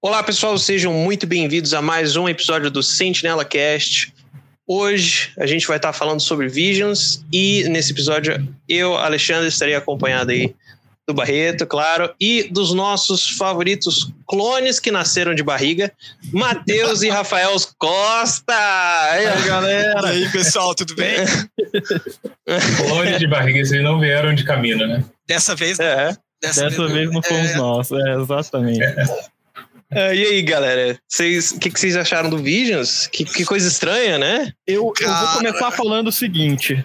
Olá, pessoal, sejam muito bem-vindos a mais um episódio do Sentinela Cast. Hoje a gente vai estar falando sobre Visions e nesse episódio eu, Alexandre, estarei acompanhado aí do Barreto, claro, e dos nossos favoritos clones que nasceram de barriga, Matheus e Rafael Costa. E aí, galera? E aí, pessoal, tudo bem? Clones de barriga, eles não vieram de caminho, né? Dessa vez, É. Dessa, vez, não fomos é, nós, é, exatamente. É, e aí, galera? O que, que vocês acharam do Visions? Que, que coisa estranha, né? Eu, eu vou começar falando o seguinte: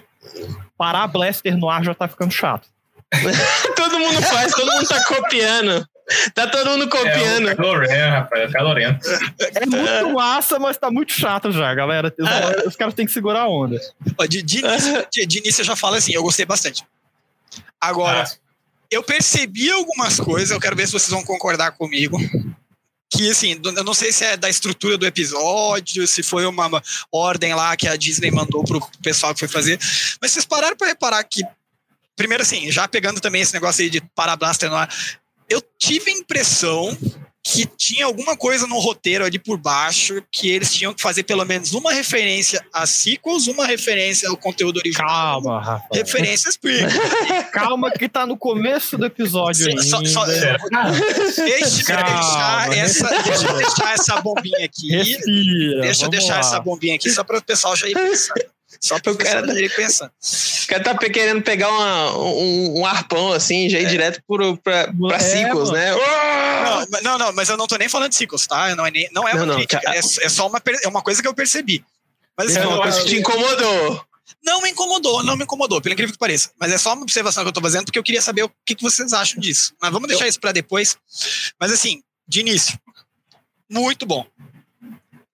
parar Blaster no ar já tá ficando chato. todo mundo faz, todo mundo tá copiando. Tá todo mundo copiando. É o Calorento, rapaz, é. É muito massa, mas tá muito chato já, galera. Os, os caras têm que segurar a onda. De, de, início, de, de início eu já falo assim, eu gostei bastante. Agora, Ah, eu percebi algumas coisas, eu quero ver se vocês vão concordar comigo. Que assim, eu não sei se é da estrutura do episódio, se foi uma ordem lá que a Disney mandou pro pessoal que foi fazer. Mas vocês pararam pra reparar que, primeiro assim, já pegando também esse negócio aí de para Blaster no ar, eu tive a impressão que tinha alguma coisa no roteiro ali por baixo que eles tinham que fazer pelo menos uma referência a sequels, uma referência ao conteúdo original. Calma, Rafa. Referências prequel. Calma, que tá no começo do episódio ainda. Só- só- será? Deixa deixar essa, respira. deixa eu deixar essa bombinha aqui. Respira. Deixa eu deixar lá. essa bombinha aqui só para o pessoal já ir pensando. Só para o cara ir pensando. O cara tá querendo pegar uma- um, um arpão assim, já ir direto pro, pra, pra É, sequels, mano. né? Não, não, não, mas eu não tô nem falando de sequels, tá? Não é, nem, não é uma Não, não, crítica, cara. é, é só uma, é uma coisa que eu percebi. Mas assim, É uma coisa que te incomodou. não me incomodou, não me incomodou, pelo incrível que pareça. Mas é só uma observação que eu tô fazendo, porque eu queria saber o que, que vocês acham disso. Mas vamos deixar isso para depois. Mas assim, de início, muito bom.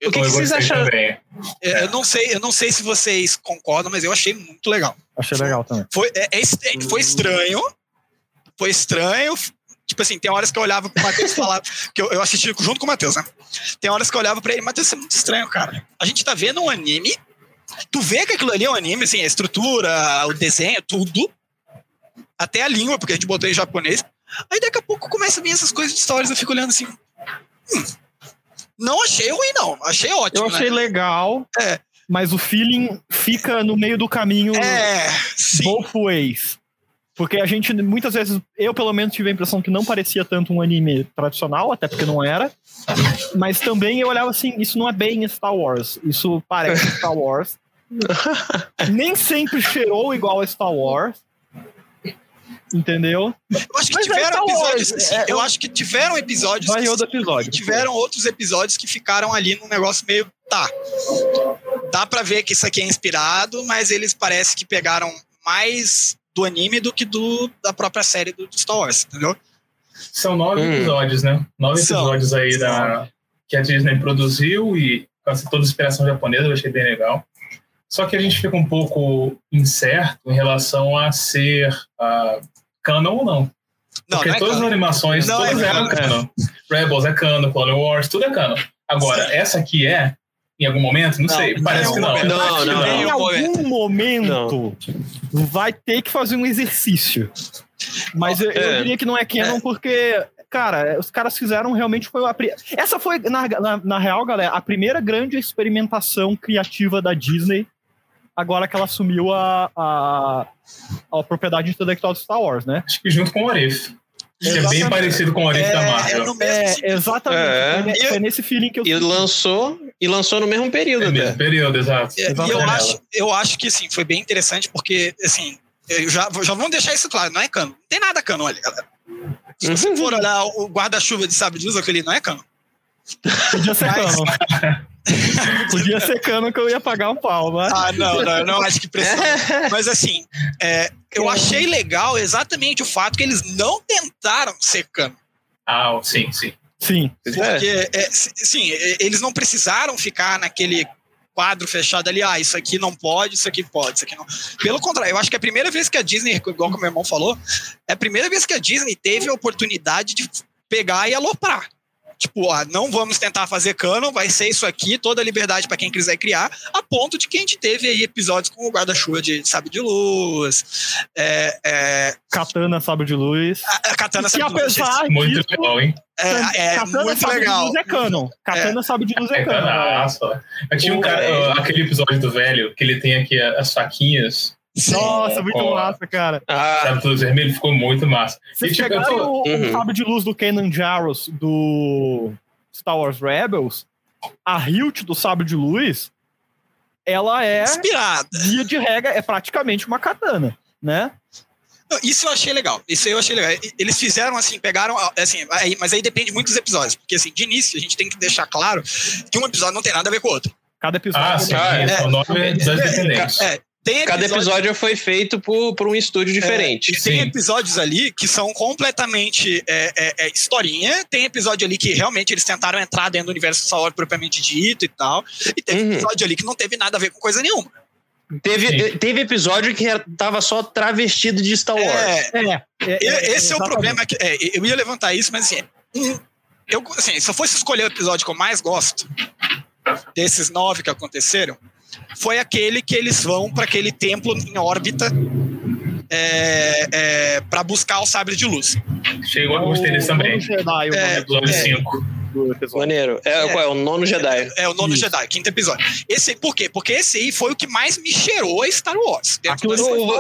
O que, eu que vocês acharam? também. É, Eu não sei, eu não sei se vocês concordam, mas eu achei muito legal. Achei legal também. Foi, é- é é- foi estranho. Foi estranho. Tipo assim, tem horas que eu olhava pro Matheus falava. Que eu, eu assisti junto com o Matheus, né? Tem horas que eu olhava pra ele, Matheus, isso é muito estranho, cara. A gente tá vendo um anime. Tu vê que aquilo ali é um anime, assim, a estrutura, o desenho, tudo. Até a língua, porque a gente botou em japonês. Aí daqui a pouco começa a vir essas coisas de histórias, eu fico olhando assim. hum, não achei ruim, não. Achei ótimo. Eu achei né? legal, É. mas o feeling fica no meio do caminho É, sim. both ways. Porque a gente, muitas vezes, eu pelo menos tive a impressão que não parecia tanto um anime tradicional, até porque não era. Mas também eu olhava assim, isso não é bem Star Wars. Isso parece Star Wars. Nem sempre cheirou igual a Star Wars. Entendeu? Eu acho que Mas é tiveram Wars, episódios. assim, é, eu eu- acho que tiveram episódios. Que, episódio. tiveram outros episódios que ficaram ali num negócio meio. Tá. Dá pra ver que isso aqui é inspirado, mas eles parece que pegaram mais do anime do que do, da própria série do, do Star Wars, entendeu? São nove Hum. episódios, né? Nove São. episódios aí São. da, que a Disney produziu e com essa toda a inspiração japonesa, eu achei bem legal. Só que a gente fica um pouco incerto em relação a ser ah, canon ou não. Não, Porque não é todas as canon. animações, Não todas é eram canon. Rebels é canon, Clone Wars, tudo é canon. Agora, Sim. essa aqui é, em algum momento? Não, Não, sei, parece que não. momento. Não, não, nem em um algum momento vai ter que fazer um exercício. Mas eu, eu É. diria que não é canon porque, cara, os caras fizeram realmente foi a essa foi na, na, na real, galera, a primeira grande experimentação criativa da Disney. Agora que ela assumiu a, a, a propriedade intelectual de Star Wars, né? Acho que junto com o Orif. Que é bem parecido com o Orif da É, é Marvel. no É, sentido. exatamente. É. Foi, ne- foi nesse feeling que eu E lançou, e lançou no mesmo período, É até. mesmo período, exato. É, E eu acho, eu acho que assim, foi bem interessante, porque assim, eu já, já vamos deixar isso claro, não é cano. Não tem nada cano ali, galera. Se você for olhar o guarda-chuva de sabre de luz, aquele não é cano. Podia ser Mas- cano. Podia ser cano que eu ia pagar um pau, mas. Ah, não, não, eu não acho que precisa. Mas assim, é, eu achei legal exatamente o fato que eles não tentaram ser cano. Ah, sim, sim. Sim. É. Porque, é, sim, é, eles não precisaram ficar naquele quadro fechado ali, ah, isso aqui não pode, isso aqui pode, isso aqui não. Pelo contrário, eu acho que é a primeira vez que a Disney, igual que o meu irmão falou, é a primeira vez que a Disney teve a oportunidade de pegar e aloprar. Tipo, ah, não vamos tentar fazer canon, vai ser isso aqui, toda a liberdade para quem quiser criar, a ponto de que a gente teve aí episódios com o guarda-chuva de Sabe de Luz, é, é, Katana Sabe de Luz. a, a Katana Sabe de Luz. apesar Muito disso, legal, hein? É, é Katana muito Sabe legal. de Luz é canon. Katana Sabe de Luz é É, canon. nossa. Mas tinha um cara, velho. aquele episódio do velho, que ele tem aqui as faquinhas, Nossa, muito massa, cara. Ah, sabe, tudo vermelho, ficou muito massa. Vocês E, tipo, pegaram tô- o, o Uhum. Sabe de Luz do Kenan Jarros do Star Wars Rebels, a hilt do Sabre de Luz, ela é, Inspirada. via de regra, é praticamente uma katana, né? Isso eu achei legal. Isso eu achei legal. E- Eles fizeram assim, pegaram. Assim, aí- mas aí depende muito dos episódios. Porque, assim, de início, a gente tem que deixar claro que um episódio não tem nada a ver com o outro. Cada episódio. Ah, sim, Ah, é, é. o dependentes. É, tem cada episódio foi feito por, por um estúdio diferente. E tem Sim. episódios ali que são completamente é, é, é, historinha. Tem episódio ali que realmente eles tentaram entrar dentro do universo Star Wars propriamente dito e tal. E tem Uhum. episódio ali que não teve nada a ver com coisa nenhuma. Teve, Sim. teve episódio que era- tava só travestido de Star Wars. É, É, é, é, Esse é o problema. Que, é, eu ia levantar isso, mas assim, um- eu, assim, se eu fosse escolher o episódio que eu mais gosto, desses nove que aconteceram, foi aquele que eles vão para aquele templo em órbita é, é, para buscar o sabre de luz. Chegou, eu gostei desse também. O Jedi, o É, Episódio é. 5. do episódio. Maneiro. É, É. qual é? O nono Jedi. É o nono Isso. Jedi, quinto episódio. Esse, por quê? Porque esse aí foi o que mais me cheirou a Star Wars. Aquilo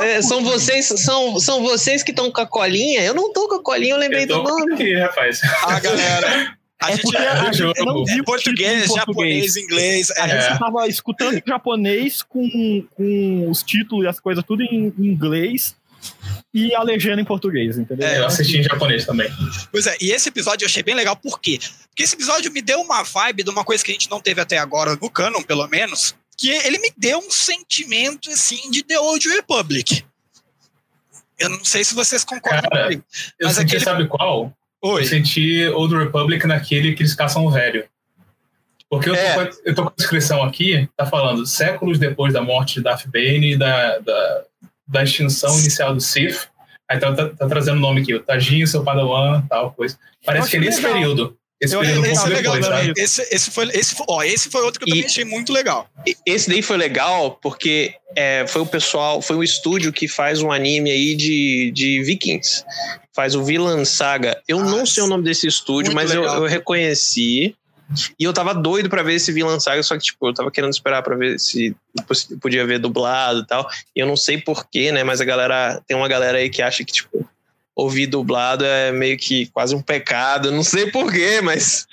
é, são vocês, são, são vocês que estão com a colinha? Eu não tô com a colinha, eu lembrei Eu do nome. aqui, rapaz. A galera. A É gente porque a gente jogo. não viu é português, em japonês, inglês. A É, gente É. tava escutando em japonês com, com os títulos e as coisas tudo em inglês e a legenda em português, entendeu? É, Eu assisti em japonês também. Pois é, e esse episódio eu achei bem legal, por quê? Porque esse episódio me deu uma vibe de uma coisa que a gente não teve até agora, no canon, pelo menos, que ele me deu um sentimento, assim, de The Old Republic. Eu não sei se vocês concordam Cara, comigo. Eu Mas senti, aquele- sabe qual? Oi. Eu senti Old Republic naquele que eles caçam o velho. Porque eu tô, É. com, a- eu tô com a descrição aqui, tá falando séculos depois da morte de Darth Bane e da, da, da extinção inicial do Sith. Aí tá, tá- tá trazendo o nome aqui, o Tajinho, seu Padawan, tal coisa. Parece que é nesse legal. período. Esse Eu período um Esse é legal depois? Esse, esse, foi, esse, foi, ó, esse foi outro que eu E- também achei muito legal. Esse daí foi legal porque é, foi o pessoal, foi o estúdio que faz um anime aí de, de Vikings. Faz o Villan Saga. Eu não sei o nome desse estúdio, Muito mas eu, eu reconheci. E eu tava doido pra ver esse Villan Saga, só que, tipo, eu tava querendo esperar pra ver se podia ver dublado e tal. E eu não sei porquê, né? Mas a galera. Tem uma galera aí que acha que, tipo, ouvir dublado é meio que quase um pecado. Não sei porquê, mas.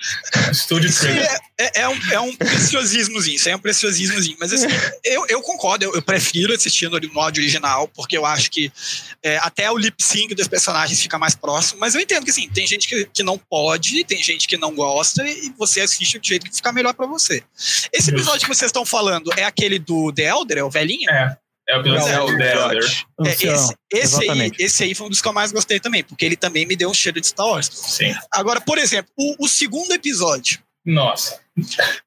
Estúdio é, é, é um, é um preciosismozinho, isso aí é um preciosismozinho. Mas assim, eu, eu concordo, eu, eu prefiro assistir no, no áudio original, porque eu acho que é, até o lip sync dos personagens fica mais próximo. Mas eu entendo que assim, tem gente que, que não pode, tem gente que não gosta, e você assiste do jeito que ficar melhor pra você. Esse episódio que vocês estão falando é aquele do The Elder, é o velhinho? É, é o É, The Elder. É, esse, esse, aí, esse aí foi um dos que eu mais gostei também, porque ele também me deu um cheiro de Star Wars. Sim. Agora, por exemplo, o, o segundo episódio. Nossa.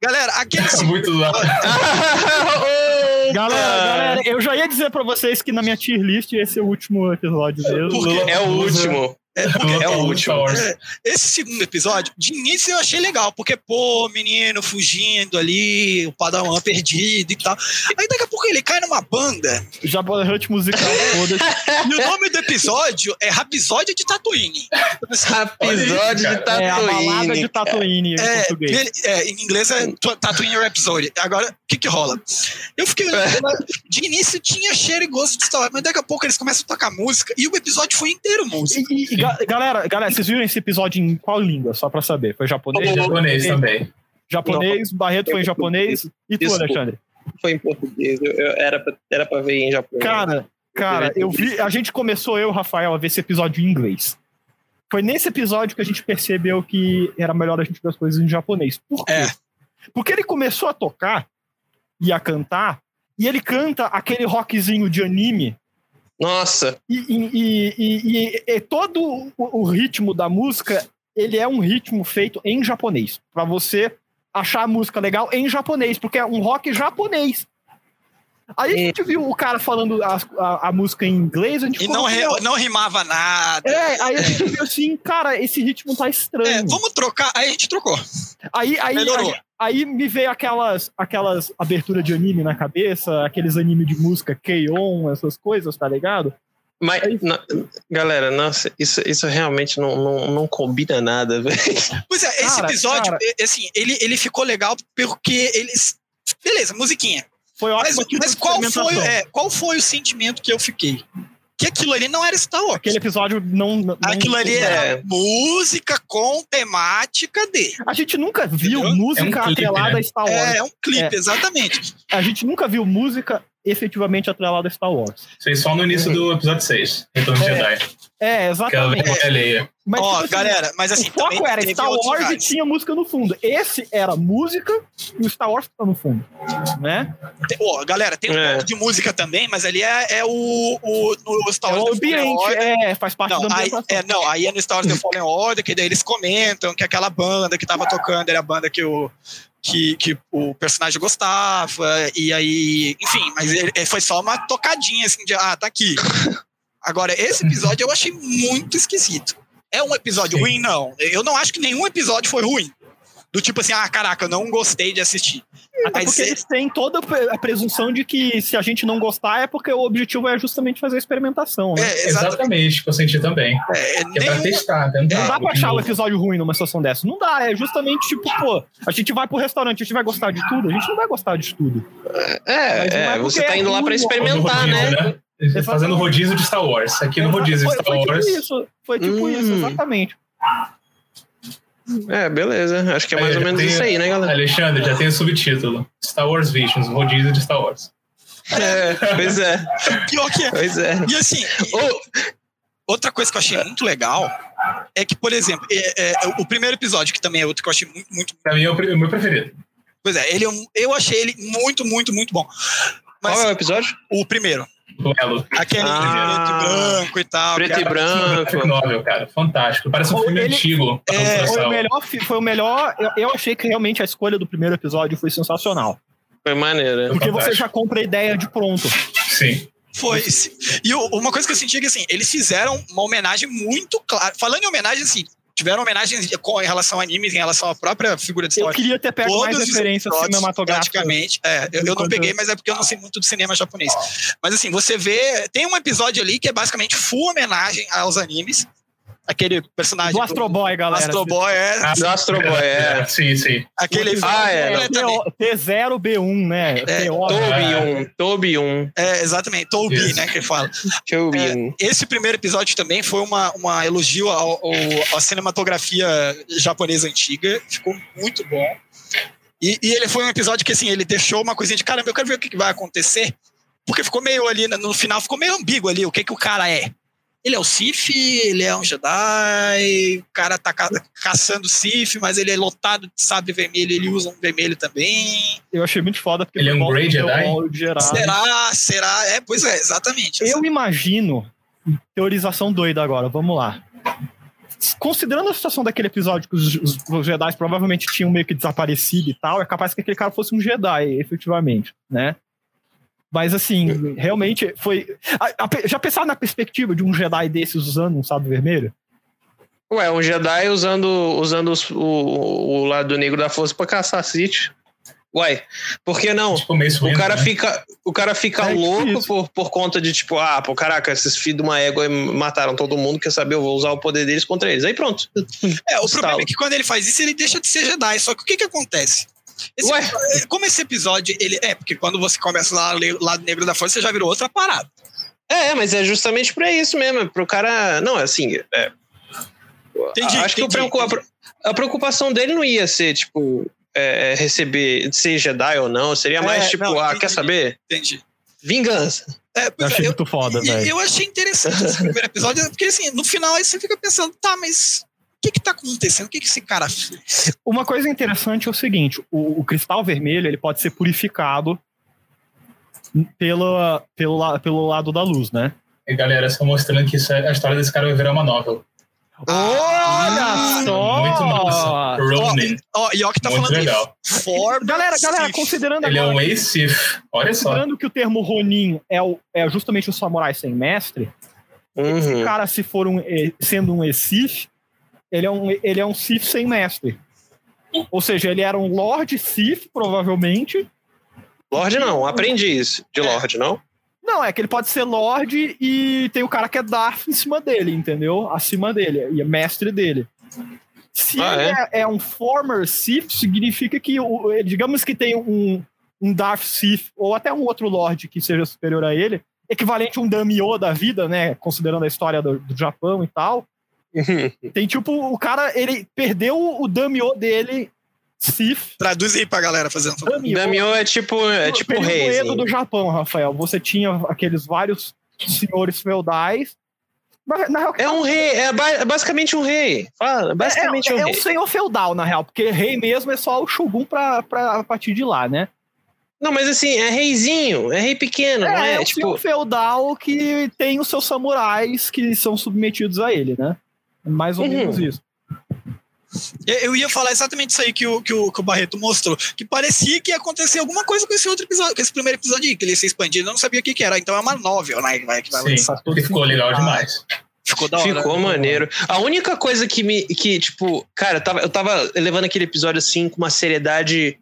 Galera, aquele É muito lá. Galera, galera, eu já ia dizer pra vocês que na minha tier list esse é o último episódio mesmo. Por quê? É o último. É o último. É, esse segundo episódio, de início eu achei legal, porque, pô, menino fugindo ali, o Padawan perdido e tal. Aí daqui a pouco ele cai numa banda, Jabba Hutt musical, foda-se. e o nome do episódio é Rapisódio de Tatooine. Episódio de cara. É a balada Tatooine. de Tatooine em É, português. ele- é, em inglês é Tatooine Rhapsody. Agora, o que que rola? Eu fiquei olhando, de início tinha cheiro e gosto de Wars, mas daqui a pouco eles começam a tocar música, e o episódio foi inteiro música. E, e- e ga- galera, galera, vocês viram esse episódio em qual língua? Só pra saber. Foi japonês? japonês também. Japonês, Barreto foi em japonês. E tu. Alexandre? Foi em português. Eu, eu- era, pra, era pra ver em japonês. Cara, cara, eu vi. A gente começou, eu e o Rafael, a ver esse episódio em inglês. Foi nesse episódio que a gente percebeu que era melhor a gente ver as coisas em japonês. Por quê? É. Porque ele começou a tocar e a cantar, e ele canta aquele rockzinho de anime, Nossa, e, e- e- e- todo o, ritmo da música, ele é um ritmo feito em japonês. Pra você achar a música legal em japonês, porque é um rock japonês. Aí a gente viu o cara falando a, a, a música em inglês, a gente E não, re- não rimava nada. É, aí a gente viu assim, cara, esse ritmo tá estranho. É, vamos trocar. Aí a gente trocou. Aí, aí, Melhorou. aí, aí me veio aquelas, aquelas aberturas de anime na cabeça, aqueles animes de música K-On, essas coisas, tá ligado? Mas, na- galera, nossa, isso, isso realmente não, não, não combina nada, velho. Pois é, esse Cara, episódio, cara. é, assim, ele, ele ficou legal porque eles. Beleza, musiquinha. Foi Mas, ótimo. mas de qual, foi, é, qual foi o sentimento que eu fiquei? Que aquilo ali não era Star Wars. Aquele episódio não. não Aquilo ali era É. música com temática de. A gente nunca viu Entendeu? música É um clipe, atrelada né? a Star Wars. É, é um clipe, exatamente. A gente nunca viu música efetivamente atrelada a Star Wars. Isso aí só no início do episódio 6, Retorno de É, Jedi. É, exatamente. Mas, Ó, tipo assim, galera, mas assim, o foco era Star Wars e tinha música no fundo. Esse era música e o Star Wars tá no fundo. Né? Tem- ó, galera, tem um É. pouco de música também, mas ali é, é o, o no Star É Wars o The Fallen ambiente, é, faz parte Não, da aí, é, não, aí é no Star Wars The Fallen Order, que daí eles comentam que aquela banda que tava tocando era a banda que o, que, que o personagem gostava, e aí, enfim, mas ele, ele foi só uma tocadinha assim de, ah, tá aqui. Agora, esse episódio eu achei muito esquisito. É um episódio Sim. ruim? Não. Eu não acho que nenhum episódio foi ruim. Do tipo assim, ah, caraca, eu não gostei de assistir. Até porque é- eles têm toda a presunção de que se a gente não gostar é porque o objetivo é justamente fazer a experimentação, né? É, exatamente. Exatamente, que eu senti também. É, é pra nenhum- testar, tentar. Não dá pra achar o episódio ruim numa situação dessa. Não dá, é justamente tipo, pô, a gente vai pro restaurante, a gente vai gostar de tudo? A gente não vai gostar de tudo. É, é é, você tá indo lá pra experimentar, rodízio, né? Fazendo rodízio de Star Wars. Aqui no rodízio de foi, Star foi Wars. tipo isso, foi tipo Hum. isso, exatamente. É, beleza. Acho que é mais Aí, ou menos tem- isso aí, né, galera? Alexandre, já tem o subtítulo. Star Wars Visions, rodízio de Star Wars. É, pois é, Pior que é. pois é. E assim, outra coisa que eu achei muito legal é que, por exemplo, é- é, o primeiro episódio, que também é outro que eu achei muito, muito. Pra mim é o, o meu preferido. Pois é, ele é eu achei ele muito, muito, muito bom. Mas qual é o episódio? o primeiro, Do Elo. aquele Ah. preto e branco e tal. Preto cara, e branco. Novel, cara. Fantástico. Parece um Ou filme ele- antigo. É. Foi o melhor, foi o melhor. Eu, eu achei que realmente a escolha do primeiro episódio foi sensacional. Foi maneiro. Porque você já compra a ideia de pronto. Sim. Foi. E uma coisa que eu senti é que assim, eles fizeram uma homenagem muito clara. Falando em homenagem, assim, tiveram homenagens em relação a animes, em relação à própria figura de Star Eu queria ter pego mais Todos os referências cinematográficas. Praticamente. É, eu, eu não peguei, mas é porque eu não sei muito do cinema japonês. Mas assim, você vê. Tem um episódio ali que é basicamente full homenagem aos animes. Aquele personagem. Do Astro Boy, galera. Astro Boy é. Do Astro Boy, é. Sim, sim. Aquele Ah, é. completamente- T0B1, né? É, TO. Toby 1, Toby 1, É, exatamente, Toby, né, que fala. Toby É, 1. Esse primeiro episódio também foi uma, uma elogio ao, ao- à cinematografia japonesa antiga. Ficou muito bom. E, e ele foi um episódio que, assim, ele deixou uma coisinha de caramba, eu quero ver o que, que vai acontecer. Porque ficou meio ali, né, no final, ficou meio ambíguo ali o que, que o cara é. Ele é o Sif, ele é um Jedi, o cara tá ca caçando Sif, mas ele é lotado de sabre vermelho, ele usa um vermelho também. Eu achei muito foda porque Ele é um Grey Jedi? geral. Será? Será? É, pois é, exatamente. Eu imagino, teorização doida agora, vamos lá. Considerando a situação daquele episódio que os, os, os Jedi provavelmente tinham meio que desaparecido e tal, é capaz que aquele cara fosse um Jedi, efetivamente, né? Mas assim, realmente foi. a- a- já pensaram na perspectiva de um Jedi desses usando um sábio vermelho? Ué, um Jedi usando, usando os- o, o lado negro da força pra caçar Sith. Ué, por que não? Tipo, O cara né? fica, o cara fica É, louco por, por conta de, tipo, ah, pô, caraca, esses filhos de uma égua mataram todo mundo, quer saber, eu vou usar o poder deles contra eles. Aí pronto. É, o Estalo. problema é que quando ele faz isso, ele deixa de ser Jedi. Só que o que que acontece? Esse- Ué? como esse episódio, ele é, porque quando você começa lá no lado negro da força, você já virou outra parada. É, mas é justamente pra isso mesmo, é pro cara. Não, assim. é, Entendi, acho que entendi, preocupa- entendi. a preocupação dele não ia ser, tipo, é, receber, ser Jedi ou não. Seria mais, É, tipo, não, ah, entendi. quer saber? Entendi. Vingança. É, Eu é, achei eu, muito foda, velho. eu achei interessante esse primeiro episódio, porque assim, no final aí você fica pensando, tá, mas que que tá acontecendo? O que que esse cara fez? Uma coisa interessante é o seguinte: o, o cristal vermelho ele pode ser purificado pela, pelo, pelo lado da luz, né? E galera, só mostrando que isso é, a história desse cara vai virar uma novel. Olha Ah, só! Muito massa. Ronin. Ó, ó que tá Muito falando legal. Galera, galera, considerando Ele é agora, um ex-Sith. Olha só. considerando que o termo Ronin é, o- é justamente o samurai sem mestre, o Uhum. cara, se for um, eh, sendo um Sith, ele é um, ele é um Sith sem mestre. Ou seja, ele era um Lord Sith, provavelmente. Lorde não, aprendiz de Lorde, não? Não, é que ele pode ser Lorde e tem o cara que é Darth em cima dele, entendeu? Acima dele, e é mestre dele. Se Ah, ele é? é um former Sith, significa que, digamos que tem um, um Darth Sith, ou até um outro Lorde que seja superior a ele, equivalente a um Daimyo da vida, né? Considerando a história do, do Japão e tal. Tem tipo, o cara, ele perdeu o Daimyo dele, Sith. Traduz aí pra galera fazendo favor. Daimyo, Daimyo é tipo, é tipo período rei. Assim. do Japão, Rafael. Você tinha aqueles vários senhores feudais. Mas, na real, É um rei, é ba- é basicamente um rei. Fala, basicamente é, um é um senhor feudal, na real, porque rei mesmo é só o Shogun pra, pra a partir de lá, né? Não, mas assim, é reizinho, é rei pequeno, não é, é? um tipo, senhor feudal que tem os seus samurais que são submetidos a ele, né? Mais ou Uhum. menos isso. Eu ia falar exatamente isso aí que o, que, o, que o Barreto mostrou. Que parecia que ia acontecer alguma coisa com esse outro episódio, com esse primeiro episódio aí, que ele ia ser expandido. Eu não sabia o que, que era. Então é uma novel, né? Que vai, que vai Sim, lançar. porque ficou legal demais. Ficou da hora. Ficou maneiro. A única coisa que me. que, tipo, cara, eu tava, eu tava levando aquele episódio assim com uma seriedade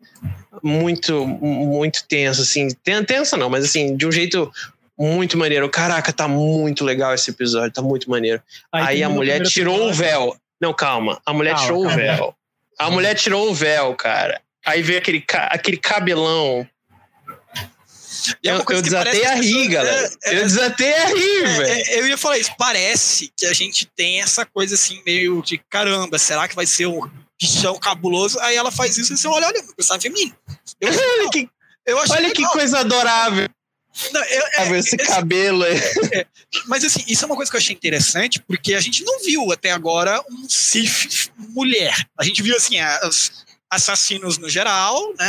muito, muito tensa, assim. Ten- Tensa não, mas assim, de um jeito muito maneiro. Caraca, tá muito legal esse episódio, tá muito maneiro. Aí, a termina o mulher tirou o véu. Não, calma. A mulher Calma, tirou calma. o véu. A mulher tirou o véu, cara. Aí veio aquele, aquele cabelão. E é Eu, eu desatei a rir, pessoas- galera. é, é, eu desatei a rir, É, velho. é, eu ia falar isso. Parece que a gente tem essa coisa assim, meio de caramba, será que vai ser um bichão cabuloso? Aí ela faz isso e você olha, olha, o personagem feminino. Eu, Olha que, eu olha que coisa adorável. Não, eu- é, esse esse- cabelo aí. mas assim, isso é uma coisa que eu achei interessante, porque a gente não viu até agora um Sif mulher. A gente viu assim, as assassinos no geral, né?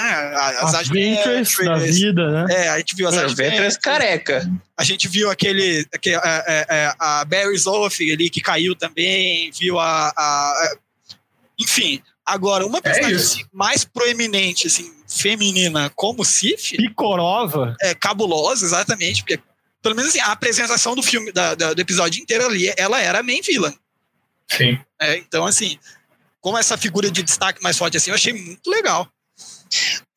As, As Ventress da vida, né? É, a gente viu as Adventures, careca. A gente viu aquele. aquele a, a, a Barry Zoff ali que caiu também, viu a. a- a- enfim, agora, uma personagem isso. assim, mais proeminente, assim, feminina como Sif, Picorova. é cabulosa, exatamente, porque. Pelo menos assim, a apresentação do filme, da- da- do episódio inteiro ali, ela era a main villain. Sim. né? então, assim, como essa figura de destaque mais forte assim, eu achei muito legal.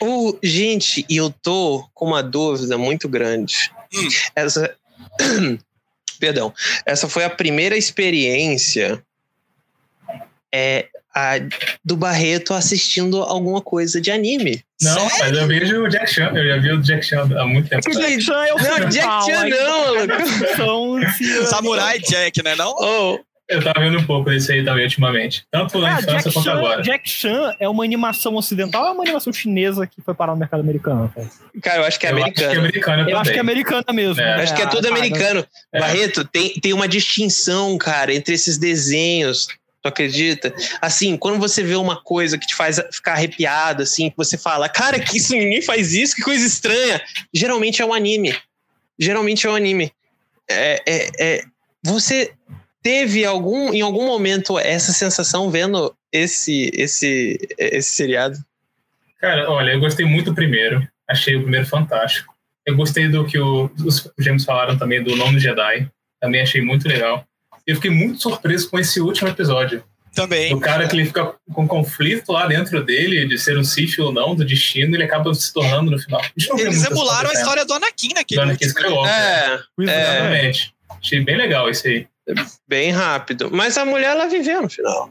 Ô, gente, e eu tô com uma dúvida muito grande. Hum. Essa. Perdão. Essa foi a primeira experiência é, a, do Barreto assistindo alguma coisa de anime. Não, mas eu vejo o Jack Chan. Eu já vi o Jack Chan há muito tempo. Porque Jack Chan é o Não, Jack Chan não. São se- Samurai Jack, né? Não? Oh, Eu tava vendo um pouco desse aí também ultimamente. Tanto na Ah, infância Jack, quanto Chan, agora. Jack Chan é uma animação ocidental ou é uma animação chinesa que foi parar no mercado americano? cara? eu acho que é eu acho americano. que é americano Eu também. acho que é americana mesmo. É. Eu acho que é tudo ah, americano. É. Barreto, tem, tem uma distinção, cara, entre esses desenhos. Tu acredita? Assim, quando você vê uma coisa que te faz ficar arrepiado, assim, que você fala, cara, que isso ninguém faz isso, que coisa estranha. Geralmente é um anime. Geralmente é um anime. É, é, é- você teve algum, em algum momento essa sensação vendo esse, esse, esse seriado? Cara, olha, eu gostei muito do primeiro. Achei o primeiro fantástico. Eu gostei do que o- os gêmeos falaram também do Nono Jedi. Também achei muito legal. Eu fiquei muito surpreso com esse último episódio. Também. O cara que ele fica com conflito lá dentro dele, de ser um Sith ou não, do destino, ele acaba se tornando no final. Eles emularam a né? história do Anakin naquele Do Anakin. Skywalker. É, Pois É. Exatamente. Achei bem legal esse aí. bem rápido. Mas a mulher, ela viveu no final.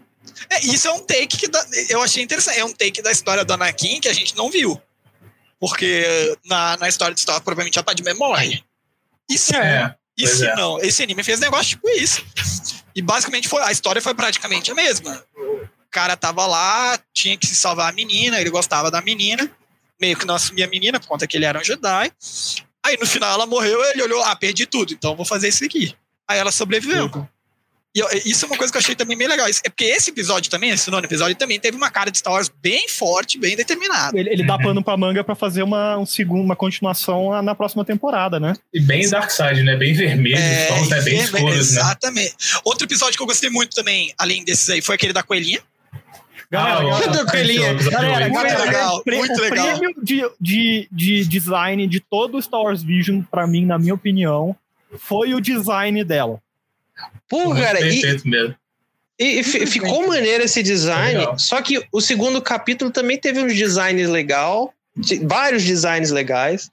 É, isso é um take que dá- eu achei interessante. É um take da história do Anakin que a gente não viu. Porque na, na história de Star Wars, provavelmente a Padmé morre. E se, É, e pois se é. não? Esse anime fez negócio tipo isso. E basicamente foi, a história foi praticamente a mesma. O cara tava lá, tinha que se salvar a menina, ele gostava da menina, meio que não assumia a menina por conta que ele era um Jedi. Aí no final ela morreu, ele olhou, ah, perdi tudo, então vou fazer isso aqui. Aí ela sobreviveu. E eu- isso é uma coisa que eu achei também bem legal. Isso- É porque esse episódio também, esse nono episódio, também teve uma cara de Star Wars bem forte, bem determinada. Ele, ele dá Uhum. pano pra manga pra fazer uma, um segundo, uma continuação na- próxima temporada, né? E bem Dark Side, né? Bem vermelho, os tons né? bem é, escuros, né? Exatamente. Outro episódio que eu gostei muito também, além desses aí, foi aquele da coelhinha. Galera, Ah, o- Coelhinho. o episódio Galera. Muito galera, legal, muito o legal. prêmio de, de, de design de todo o Star Wars Vision, pra mim, na minha opinião, foi o design dela. Pô, Muito cara, e, mesmo. e- e fi- ficou maneiro esse design, Legal. só que o segundo capítulo também teve uns designs legal, de- vários designs legais.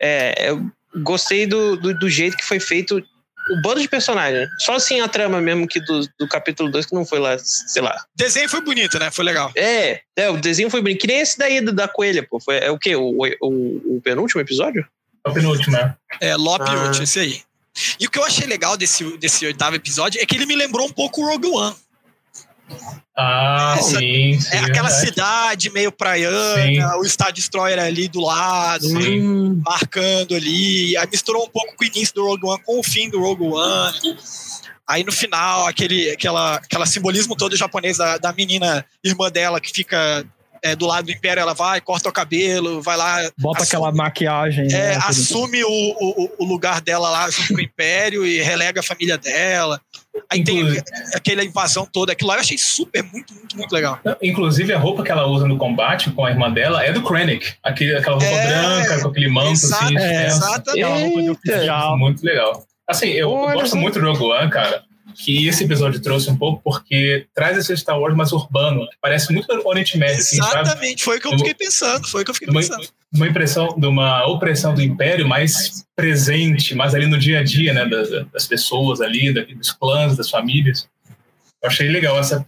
É, eu gostei do, do, do jeito que foi feito o bando de personagens. Só assim a trama mesmo que do, do capítulo 2 que não foi lá, sei lá. O desenho foi bonito, né? Foi legal. É, é, o desenho foi bonito. Que nem esse daí da coelha, pô. Foi, é o quê? O, o, o penúltimo episódio? É o penúltimo, né? É, Lop Ah. Esse aí. E o que eu achei legal desse, desse oitavo episódio é que ele me lembrou um pouco o Rogue One. Ah, Essa- sim, sim. É aquela verdade. cidade meio praiana, Sim. o Star Destroyer ali do lado, Sim. Marcando ali. Aí misturou um pouco com o início do Rogue One com o fim do Rogue One. Aí no final, aquele aquela, aquela simbolismo todo japonês da, da menina irmã dela que fica é, do lado do Império, ela vai, corta o cabelo, vai lá. Bota assume- aquela maquiagem. É, né, assume o, o, o lugar dela lá junto com o Império e relega a família dela. Aí tem Inclusive- aquela invasão toda. Aquilo lá eu achei super, muito, muito, muito legal. Inclusive, a roupa que ela usa no combate com a irmã dela é do Krennic. Aquele, aquela roupa É, branca, com aquele manto exato, assim. é. Exatamente. Aquela roupa de oficial. Muito legal. Assim, eu, eu Olha gosto muito do Rogue One, cara. Que esse episódio trouxe um pouco porque traz esse Star Wars mais urbano. Parece muito Oriente Médio, assim? Exatamente, foi o que eu fiquei pensando. Foi o que eu fiquei Uma, pensando. uma impressão de uma opressão do Império mais presente, mais ali no dia a dia, né? Das, das pessoas ali, dos clãs, das famílias. Eu achei legal essa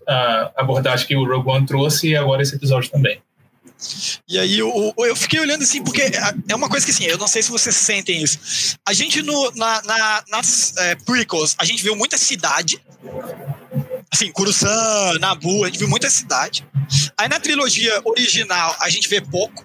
abordagem que o Rogue One trouxe e agora esse episódio também. E aí eu, eu fiquei olhando assim, porque é uma coisa que assim, eu não sei se vocês sentem isso. A gente no, na, na- nas é, prequels, a gente viu muita cidade. Assim, Coruscant, Nabu, a gente viu muita cidade. Aí na trilogia original a gente vê pouco.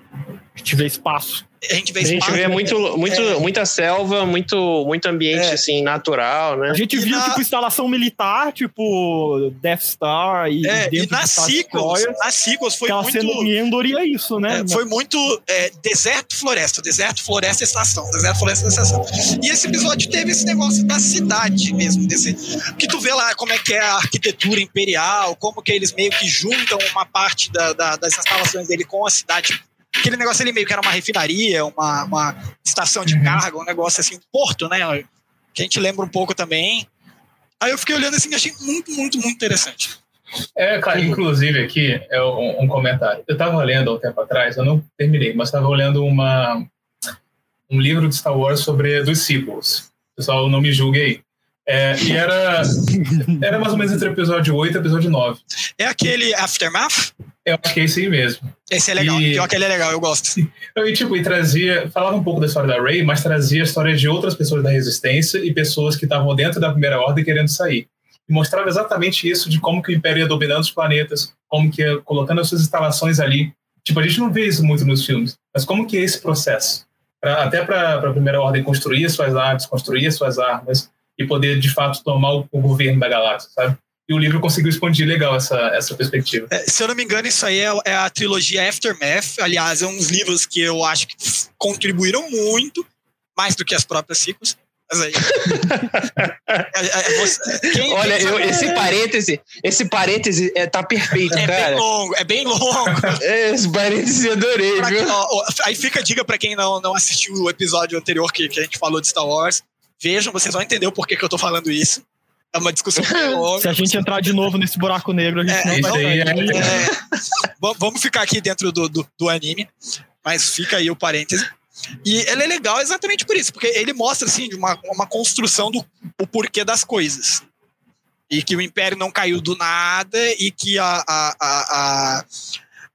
A gente vê espaço. A gente vê A gente vê muito, muito, É. muita selva, muito, muito ambiente É. assim, natural, né? A gente E viu, na- tipo, instalação militar, tipo, Death Star e, É, e dentro nas sequels, nas sequels foi muito. em Endor e é isso, né? É, foi muito é, deserto, floresta, deserto, floresta, estação, deserto, floresta, estação. E esse episódio teve esse negócio da cidade mesmo, desse que tu vê lá como é que é a arquitetura imperial, como que eles meio que juntam uma parte da- da- das instalações dele com a cidade. Aquele negócio ali meio que era uma refinaria, uma, uma estação de Uhum. carga, um negócio assim, um porto, né? Que a gente lembra um pouco também. Aí eu fiquei olhando assim e achei muito, muito, muito interessante. É, cara, inclusive aqui é um, um comentário. Eu estava lendo há um tempo atrás, eu não terminei, mas estava lendo uma, um livro de Star Wars sobre dos sequels. Pessoal, não me julgue aí. É, e era, era mais ou menos entre o episódio 8 e o episódio 9. É aquele Aftermath? Eu acho que é esse aí mesmo. Esse é legal. E- Pior que ele é legal, eu gosto. E, tipo, e trazia, falava um pouco da história da Rey, mas trazia a história de outras pessoas da Resistência e pessoas que estavam dentro da Primeira Ordem querendo sair. E mostrava exatamente isso de como que o Império ia dominando os planetas, como que ia colocando as suas instalações ali. Tipo, a gente não vê isso muito nos filmes, mas como que é esse processo? Pra- até para a Primeira Ordem construir as suas naves, construir as suas armas e poder, de fato, tomar o, o governo da galáxia, sabe? E o livro conseguiu expandir legal essa, essa perspectiva. É, se eu não me engano, isso aí é, é a trilogia Aftermath. Aliás, é uns livros que eu acho que contribuíram muito, mais do que as próprias. Mas aí. É, é, é, você- Olha, eu- esse parêntese, esse parêntese é, tá perfeito, é bem cara. longo, é bem longo. É, Esse parêntese eu adorei, Pra viu? ó, aí fica a dica pra quem não, não assistiu o episódio anterior que, que a gente falou de Star Wars. Vejam, vocês vão entender o porquê que eu tô falando isso. É uma discussão longa. Se a gente entrar de novo nesse buraco negro, a gente É, não vai sair. é- É, va- vamos ficar aqui dentro do, do, do anime, mas fica aí o parêntese. E ele é legal exatamente por isso, porque ele mostra assim de uma, uma construção do o porquê das coisas. E que o Império não caiu do nada e que a, a, a- a-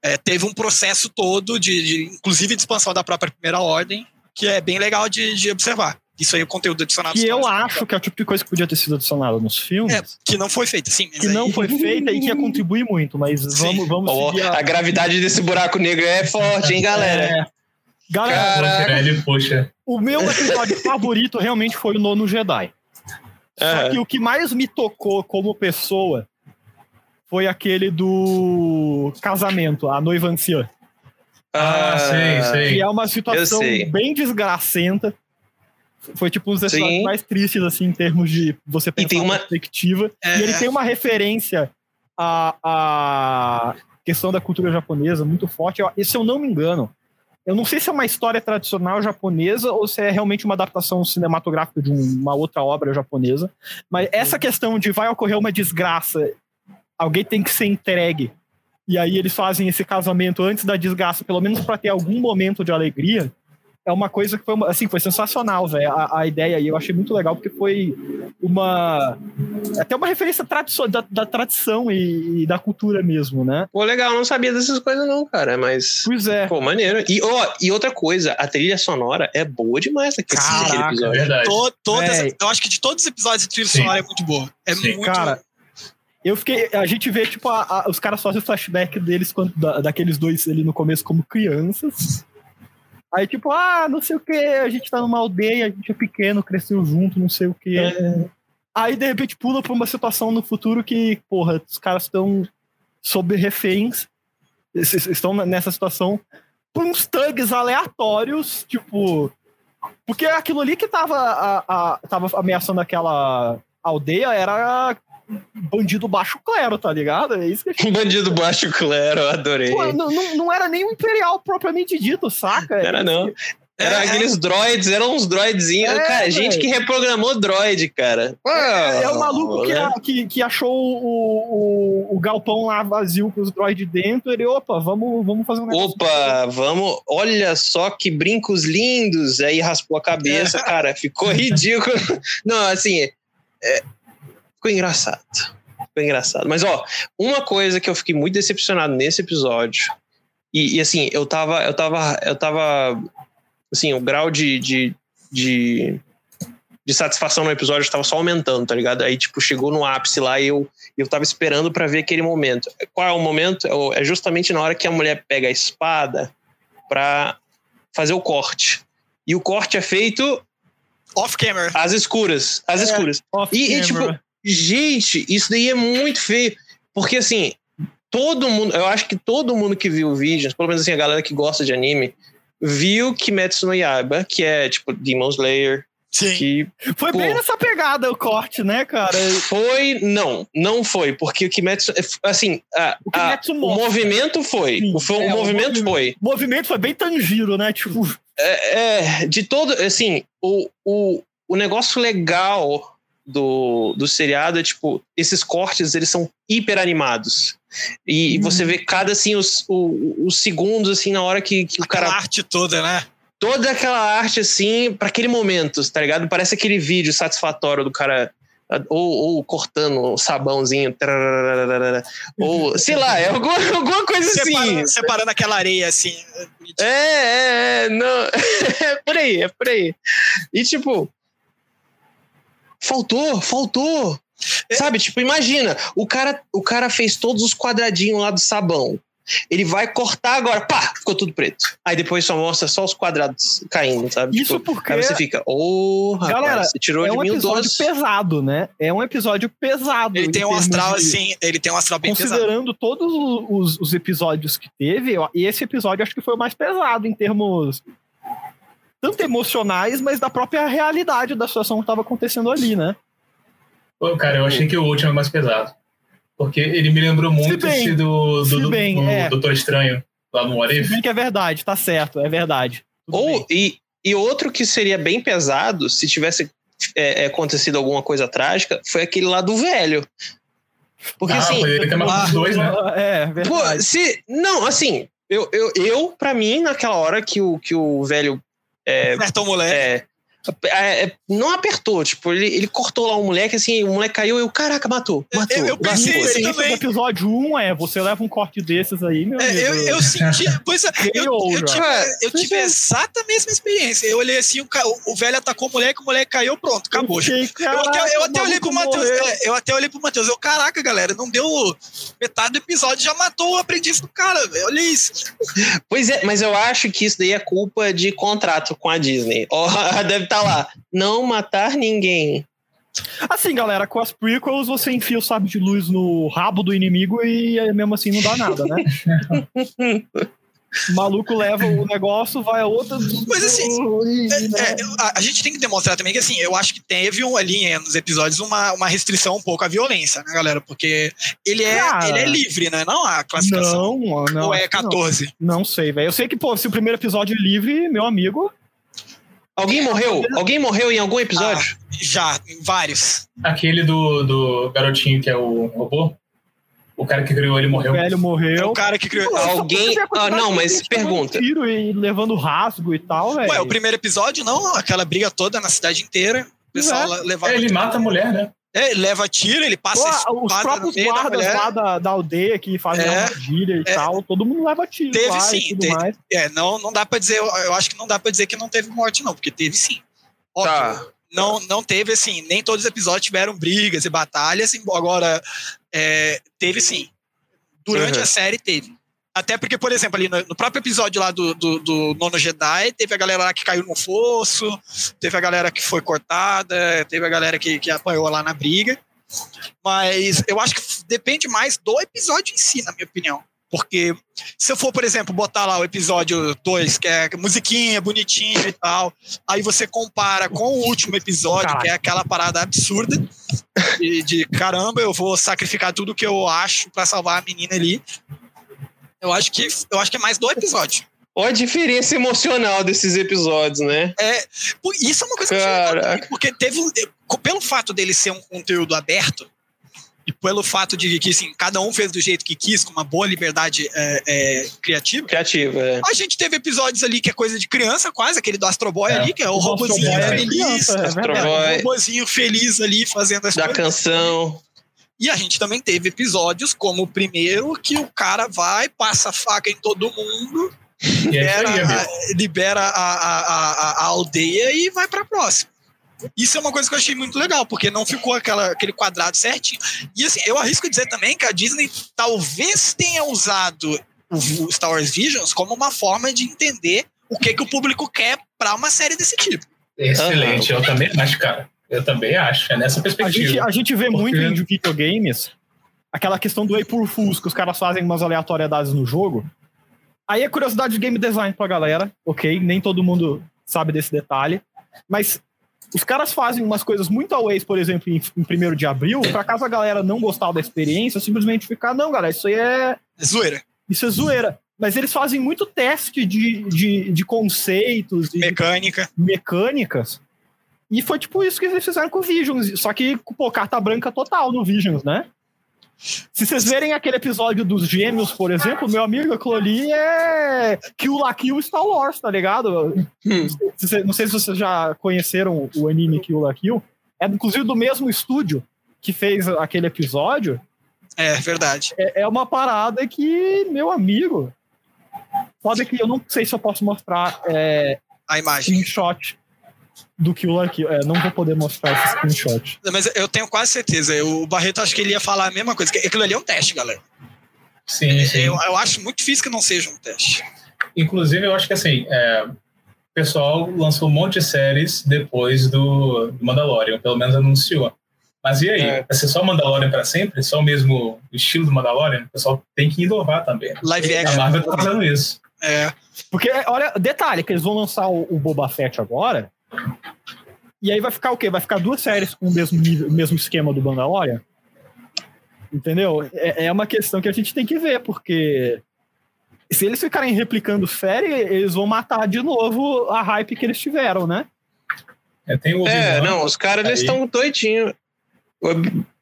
é, teve um processo todo, de, de, inclusive de expansão da própria Primeira Ordem, que é bem legal de, de observar. Isso aí é o conteúdo adicionado. Que eu acho que é o tipo de coisa que podia ter sido adicionada nos filmes, É, que não foi feito, sim. mas que aí- não foi feita e que ia contribuir muito, mas vamos, vamos Ó, seguir a gravidade desse buraco negro é forte, hein, galera? É. Galera, Cara- Caraca. Puxa. o meu episódio favorito realmente foi o Nono Jedi. Só É. que o que mais me tocou como pessoa foi aquele do casamento, a noiva anciã. Ah, sei, sei. Que é uma situação bem desgracenta. Foi tipo um dos Sim. episódios mais tristes, assim, em termos de você pensar tem uma- perspectiva. É, E ele tem uma referência à, à questão da cultura japonesa muito forte. E se eu não me engano, eu não sei se é uma história tradicional japonesa ou se é realmente uma adaptação cinematográfica de um- uma outra obra japonesa. Mas essa questão de vai ocorrer uma desgraça, alguém tem que ser entregue. E aí eles fazem esse casamento antes da desgraça, pelo menos para ter algum momento de alegria. É uma coisa que foi, uma- assim, foi sensacional, velho. A, a ideia aí eu achei muito legal, porque foi uma. Até uma referência da, da tradição e, e da cultura mesmo, né? Pô, legal, eu não sabia dessas coisas não, cara, mas... Pois é. Pô, maneiro. E, ó, e outra coisa, a trilha sonora é boa demais naquele Caraca, naquele É episódio. verdade. To- todas, eu acho que de todos os episódios, a trilha Sim. sonora é muito boa. É Sim. muito. Cara, eu fiquei. A gente vê, tipo, a- a- os caras fazem o flashback deles quando, da- daqueles dois ali no começo como crianças. Aí, tipo, ah, não sei o que, a gente tá numa aldeia, a gente é pequeno, cresceu junto, não sei o que. Aí, de repente, pula pra uma situação no futuro que, porra, os caras estão sob reféns, estão nessa situação por uns thugs aleatórios, tipo. Porque aquilo ali que tava, a- a- tava ameaçando aquela aldeia era bandido baixo clero, tá ligado? É isso que a gente... Bandido baixo clero, eu adorei. Pô, não, não, não era nem o Imperial propriamente dito, saca? Era não. Era É, aqueles droids, eram uns droidzinhos. É, cara, gente que reprogramou droid, cara. É, é o maluco que, né? a- que, que achou o, o, o galpão lá vazio com os droids dentro. Ele, opa, vamos, vamos fazer um negócio. Opa, vamos. Olha só que brincos lindos. Aí raspou a cabeça, cara. Ficou ridículo. Não, assim. é, ficou engraçado. Ficou engraçado. Mas, ó, uma coisa que eu fiquei muito decepcionado nesse episódio. E, e, assim, eu tava. Eu tava. Eu tava. Assim, o grau de. de, de de satisfação no episódio estava só aumentando, tá ligado? Aí, tipo, chegou no ápice lá e eu, eu tava esperando para ver aquele momento. Qual é o momento? É É justamente na hora que a mulher pega a espada pra fazer o corte. E o corte é feito Off camera. às escuras. Às É. escuras. E, e, tipo. Gente, isso daí é muito feio. Porque, assim, todo mundo... Eu acho que todo mundo que viu o vídeo, pelo menos assim, a galera que gosta de anime, viu Kimetsu no Yaiba, que é, tipo, Demon Slayer, Sim. que Foi bem pô. nessa pegada o corte, né, cara? Foi, não, não foi, porque o Kimetsu, assim, a- O a- Kimetsu o movimento foi, Sim, o, foi, é, o o movimento movimento. foi. O movimento foi bem tangido, né? Tipo, É, é, de todo, assim, o, o, o negócio legal do, do seriado é, tipo, esses cortes, eles são hiper animados. E, e você vê cada, assim, os, o- os segundos, assim, na hora que, que o cara arte toda, né? toda aquela arte assim para aquele momento, tá ligado? Parece aquele vídeo satisfatório do cara ou, ou cortando um sabãozinho, ou sei lá, é alguma, alguma coisa assim. Separando, separando aquela areia, assim. É, é, é, não, é por aí, é por aí. E tipo, faltou, faltou. Sabe, tipo, imagina, o cara, o cara fez todos os quadradinhos lá do sabão. Ele vai cortar agora, pá, ficou tudo preto. Aí depois só mostra só os quadrados caindo, sabe? isso Tipo, porque Aí você fica, ô, rapaz, Galera, você tirou é de um mil episódio pesado, né? É um episódio pesado. Ele em tem um astral, de- assim. Ele tem um astral bem pesado. Considerando todos os, os episódios que teve, e esse episódio acho que foi o mais pesado em termos tanto emocionais, mas da própria realidade da situação que estava acontecendo ali, né? Pô, cara, eu achei que o último é mais pesado. Porque ele me lembrou muito bem, esse do, do, se do, bem, do é. Doutor Estranho, lá no What If. Se bem que é verdade, tá certo, é verdade. Tudo Ou, bem. e, e outro que seria bem pesado, se tivesse é, é, acontecido alguma coisa trágica, foi aquele lá do velho. Porque ah, assim, matado os dois, né? É, Pô, verdade. se. Não, assim, eu, eu, eu pra mim, naquela hora que o, que o velho. É, Acertou o moleque. é, é, é, não apertou, tipo, ele, ele cortou lá o moleque, assim, o moleque caiu e eu, caraca, matou, matou. Eu- eu pensei isso experiência do também. episódio 1 é, você leva um corte desses aí, meu É, amigo. eu, eu senti. Pois é, eu, eu tive, eu tive exata mesma experiência. Eu olhei assim, o, o velho atacou o moleque, o moleque caiu, pronto, acabou. fiquei, Eu até, eu caraca, até o olhei pro Matheus. é, eu até olhei pro Matheus. Eu, caraca, galera, não deu metade do episódio, já matou o aprendiz do cara, velho. Olha isso. Pois é, mas eu acho que isso daí é culpa de contrato com a Disney. Ó, deve estar lá. Não matar ninguém. Assim, galera, com as prequels você enfia o sábio de luz no rabo do inimigo e mesmo assim não dá nada, né? O maluco leva o negócio, vai a outra. Mas assim, é, é, a, gente tem que demonstrar também que assim, eu acho que teve um, ali nos episódios uma, uma restrição um pouco à violência, né, galera? Porque ele é, Cara, ele é livre, né? Não a classificação. Não, não. Ou é 14? Não, não sei, velho. Eu sei que, pô, se o primeiro episódio é livre, meu amigo. Alguém morreu? Alguém morreu em algum episódio? Ah, já, em vários. Aquele do, do garotinho que é o robô? O cara que criou ele morreu. O velho morreu. É o cara que criou. Alguém. Ah, não, mas pergunta. Tiro e levando rasgo e tal, velho. Ué, o primeiro episódio, não? Aquela briga toda na cidade inteira. O pessoal é. levava. É, ele mata a mulher, né? É, ele leva tiro, ele passa Pô, Os próprios guardas da lá da, da, aldeia que fazem é, armadilha e é, tal, todo mundo leva tiro. Teve lá sim. Teve, é, não, não dá pra dizer, eu acho que não dá pra dizer que não teve morte, não, porque teve sim. Óbvio, tá. não, não teve assim, nem todos os episódios tiveram brigas e batalhas, agora é, teve sim. Durante uhum. a série teve. Até porque, por exemplo, ali no, próprio episódio lá do, do, do, Nono Jedi, teve a galera lá que caiu no fosso, teve a galera que foi cortada, teve a galera que, que apanhou lá na briga. Mas eu acho que depende mais do episódio em si, na minha opinião. Porque se eu for, por exemplo, botar lá o episódio 2, que é musiquinha, bonitinho e tal, aí você compara com o último episódio, que é aquela parada absurda de, de caramba, eu vou sacrificar tudo que eu acho para salvar a menina ali. Eu acho que eu acho que é mais do episódio. Olha a diferença emocional desses episódios, né? É, isso é uma coisa Caraca. que porque teve pelo fato dele ser um conteúdo aberto, e pelo fato de que assim, cada um fez do jeito que quis, com uma boa liberdade é, é, criativa. Criativa, é. A gente teve episódios ali que é coisa de criança, quase, aquele do Astro Boy é. ali, que é o, o robôzinho feliz. É o robôzinho feliz ali fazendo as Da coisas. canção. E a gente também teve episódios como o primeiro, que o cara vai, passa faca em todo mundo, libera, libera a, a, a, a aldeia e vai pra próxima. Isso é uma coisa que eu achei muito legal, porque não ficou aquela, aquele quadrado certinho. E assim, eu arrisco dizer também que a Disney talvez tenha usado o Star Wars Visions como uma forma de entender o que, que o público quer para uma série desse tipo. Excelente, eu também acho, cara. Eu também acho, é nessa perspectiva. A gente, a gente vê porque... muito em videogames aquela questão do April Fools, que os caras fazem umas aleatoriedades no jogo. Aí é curiosidade de game design pra galera, ok? Nem todo mundo sabe desse detalhe. Mas os caras fazem umas coisas muito always, por exemplo, em, em 1 de abril, pra caso a galera não gostar da experiência, simplesmente ficar, não, galera, isso aí é. É zoeira. Isso é zoeira. Mas eles fazem muito teste de, de, de conceitos. Mecânica. De mecânicas. E foi tipo isso que eles fizeram com o Visions. Só que, pô, carta branca total no Visions, né? Se vocês verem aquele episódio dos gêmeos, por exemplo, meu amigo, aquilo ali é Kill la Kill Star Wars, tá ligado? Hum. Não sei se vocês já conheceram o anime Kill la Kill. É inclusive do mesmo estúdio que fez aquele episódio. É, verdade. É, é uma parada que, meu amigo. Pode que eu não sei se eu posso mostrar é, a imagem. Screenshot do que o Arquivo. É, não vou poder mostrar esse screenshot. Mas eu tenho quase certeza. O Barreto acho que ele ia falar a mesma coisa. Que aquilo ali é um teste, galera. Sim, sim. Eu, eu acho muito difícil que não seja um teste. Inclusive, eu acho que assim, é, o pessoal lançou um monte de séries depois do, do Mandalorian, pelo menos anunciou. Mas e aí? É. Vai ser só Mandalorian para sempre? Só o mesmo estilo do Mandalorian? O pessoal tem que inovar também. Live action. A Marvel tá fazendo isso. É. Porque, olha, detalhe, que eles vão lançar o, o Boba Fett agora, e aí vai ficar o quê? Vai ficar duas séries com o mesmo, nível, o mesmo esquema do Mandalorian? Entendeu? É, é uma questão que a gente tem que ver, porque se eles ficarem replicando série, eles vão matar de novo a hype que eles tiveram, né? É, tem o é não, os caras eles estão doidinhos.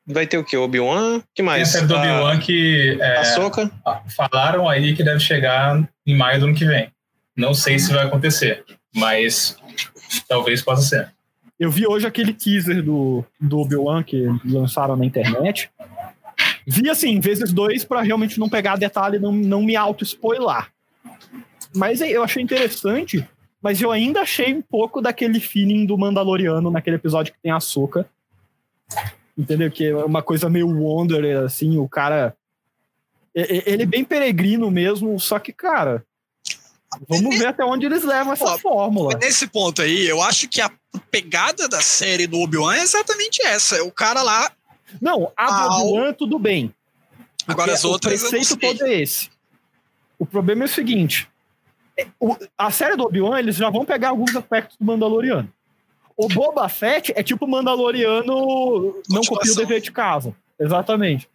Vai ter o quê? Obi-Wan? que mais? Tem a série do Obi-Wan que. É, a Soca? Falaram aí que deve chegar em maio do ano que vem. Não sei se vai acontecer, mas talvez possa ser. Eu vi hoje aquele teaser do, do Obi-Wan que lançaram na internet. Vi assim, vezes dois, para realmente não pegar detalhe e não, não me auto-spoiler. Mas eu achei interessante, mas eu ainda achei um pouco daquele feeling do Mandaloriano naquele episódio que tem a. Entendeu? Que é uma coisa meio Wonder, assim, o cara. Ele é bem peregrino mesmo, só que, cara, Vamos ver até onde eles levam essa Pô, fórmula. Nesse ponto aí, eu acho que a pegada da série do Obi-Wan é exatamente essa. O cara lá. Não, a do Ah, Obi-Wan, tudo bem. Agora as outras. O preceito todo é esse. O problema é o seguinte: é, a série do Obi-Wan, eles já vão pegar alguns aspectos do Mandaloriano. O Boba Fett é tipo o Mandaloriano não copia o dever de casa. Exatamente.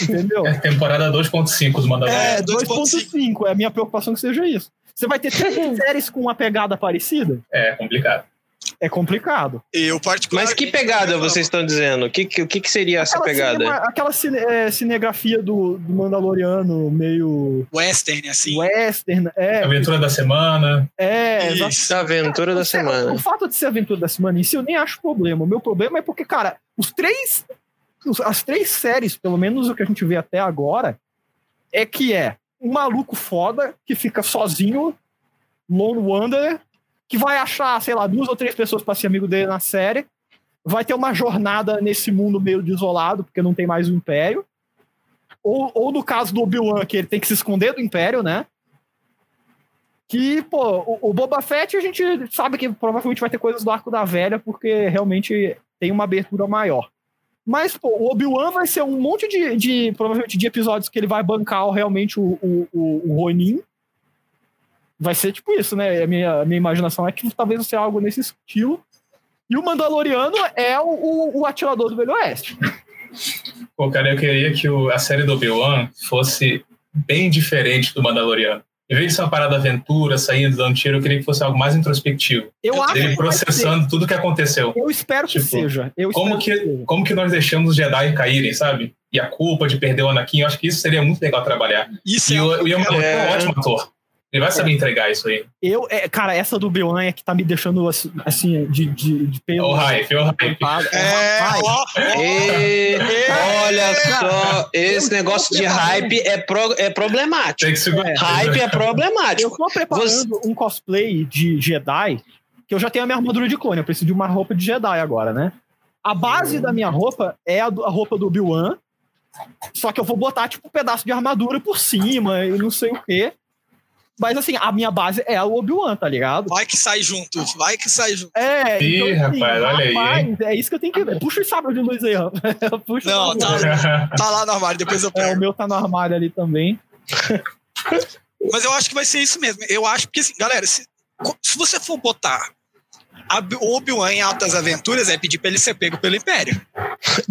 Entendeu? É temporada 2.5 dos Mandalorianos. É, É, 2.5. 2.5. É a minha preocupação que seja isso. Você vai ter três séries com uma pegada parecida? É, complicado. É complicado. Eu, particularmente. Mas que pegada vocês estão dizendo? O que, que, o que, que seria essa Aquela, pegada? cinema- aquela cine- é, cinegrafia do, do Mandaloriano meio Western, assim. western. É, Aventura da semana. é Isso. aventura da O semana. fato de ser aventura da semana em si, eu nem acho problema. O meu problema é porque, cara, os três. As três séries, pelo menos o que a gente vê até agora, é que é um maluco foda que fica sozinho, Lone Wanderer, que vai achar, sei lá, duas ou três pessoas pra ser amigo dele na série. Vai ter uma jornada nesse mundo meio desolado, porque não tem mais o Império. Ou, ou no caso do Obi-Wan, que ele tem que se esconder do Império, né? Que, pô, o, o Boba Fett a gente sabe que provavelmente vai ter coisas do Arco da Velha, porque realmente tem uma abertura maior. Mas, pô, o Obi-Wan vai ser um monte de, de, provavelmente, de episódios que ele vai bancar realmente o, o, o, o Ronin. Vai ser tipo isso, né? A minha, a minha imaginação é que talvez seja algo nesse estilo. E o Mandaloriano é o, o, o atirador do Velho Oeste. Pô, cara, eu queria que o- a série do Obi-Wan fosse bem diferente do Mandaloriano. Em vez de ser uma parada aventura, saindo, dando tiro, eu queria que fosse algo mais introspectivo. Eu acho Ele que processando tudo que aconteceu. Eu espero que Tipo, seja. Eu como espero que- seja. Como que nós deixamos os Jedi caírem, sabe? E a culpa de perder o Anakin, eu acho que isso seria muito legal trabalhar. Isso E é o, o Ian McGregor é um É. ótimo ator. Ele vai saber entregar isso aí. Eu, é, cara, essa do Obi-Wan é que tá me deixando assim, assim, de, de, de pelo. O hype, o hype. É, ó, E, olha só, esse negócio de hype é, pro- é problemático. Tem que segurar. Hype é Eu problemático. tô preparando um cosplay de Jedi, que eu já tenho a minha armadura de clone, eu preciso de uma roupa de Jedi agora, né? A base da minha roupa é a, do- a roupa do Obi-Wan, só que eu vou botar, tipo, um pedaço de armadura por cima e não sei o quê. Mas, assim, a minha base é o Obi-Wan, tá ligado? vai que sai junto, vai que sai junto. É, Ih, rapaz, olha aí, rapaz, é isso que eu tenho que ver. Puxa o sabre de luz aí, ó. Puxa o Não, de tá. Tá lá no armário, depois eu É, o pego. meu tá no armário ali também. Mas eu acho que vai ser isso mesmo. Eu acho que, assim, galera, se, se você for botar a- o Obi-Wan em Altas Aventuras, é pedir pra ele ser pego pelo Império.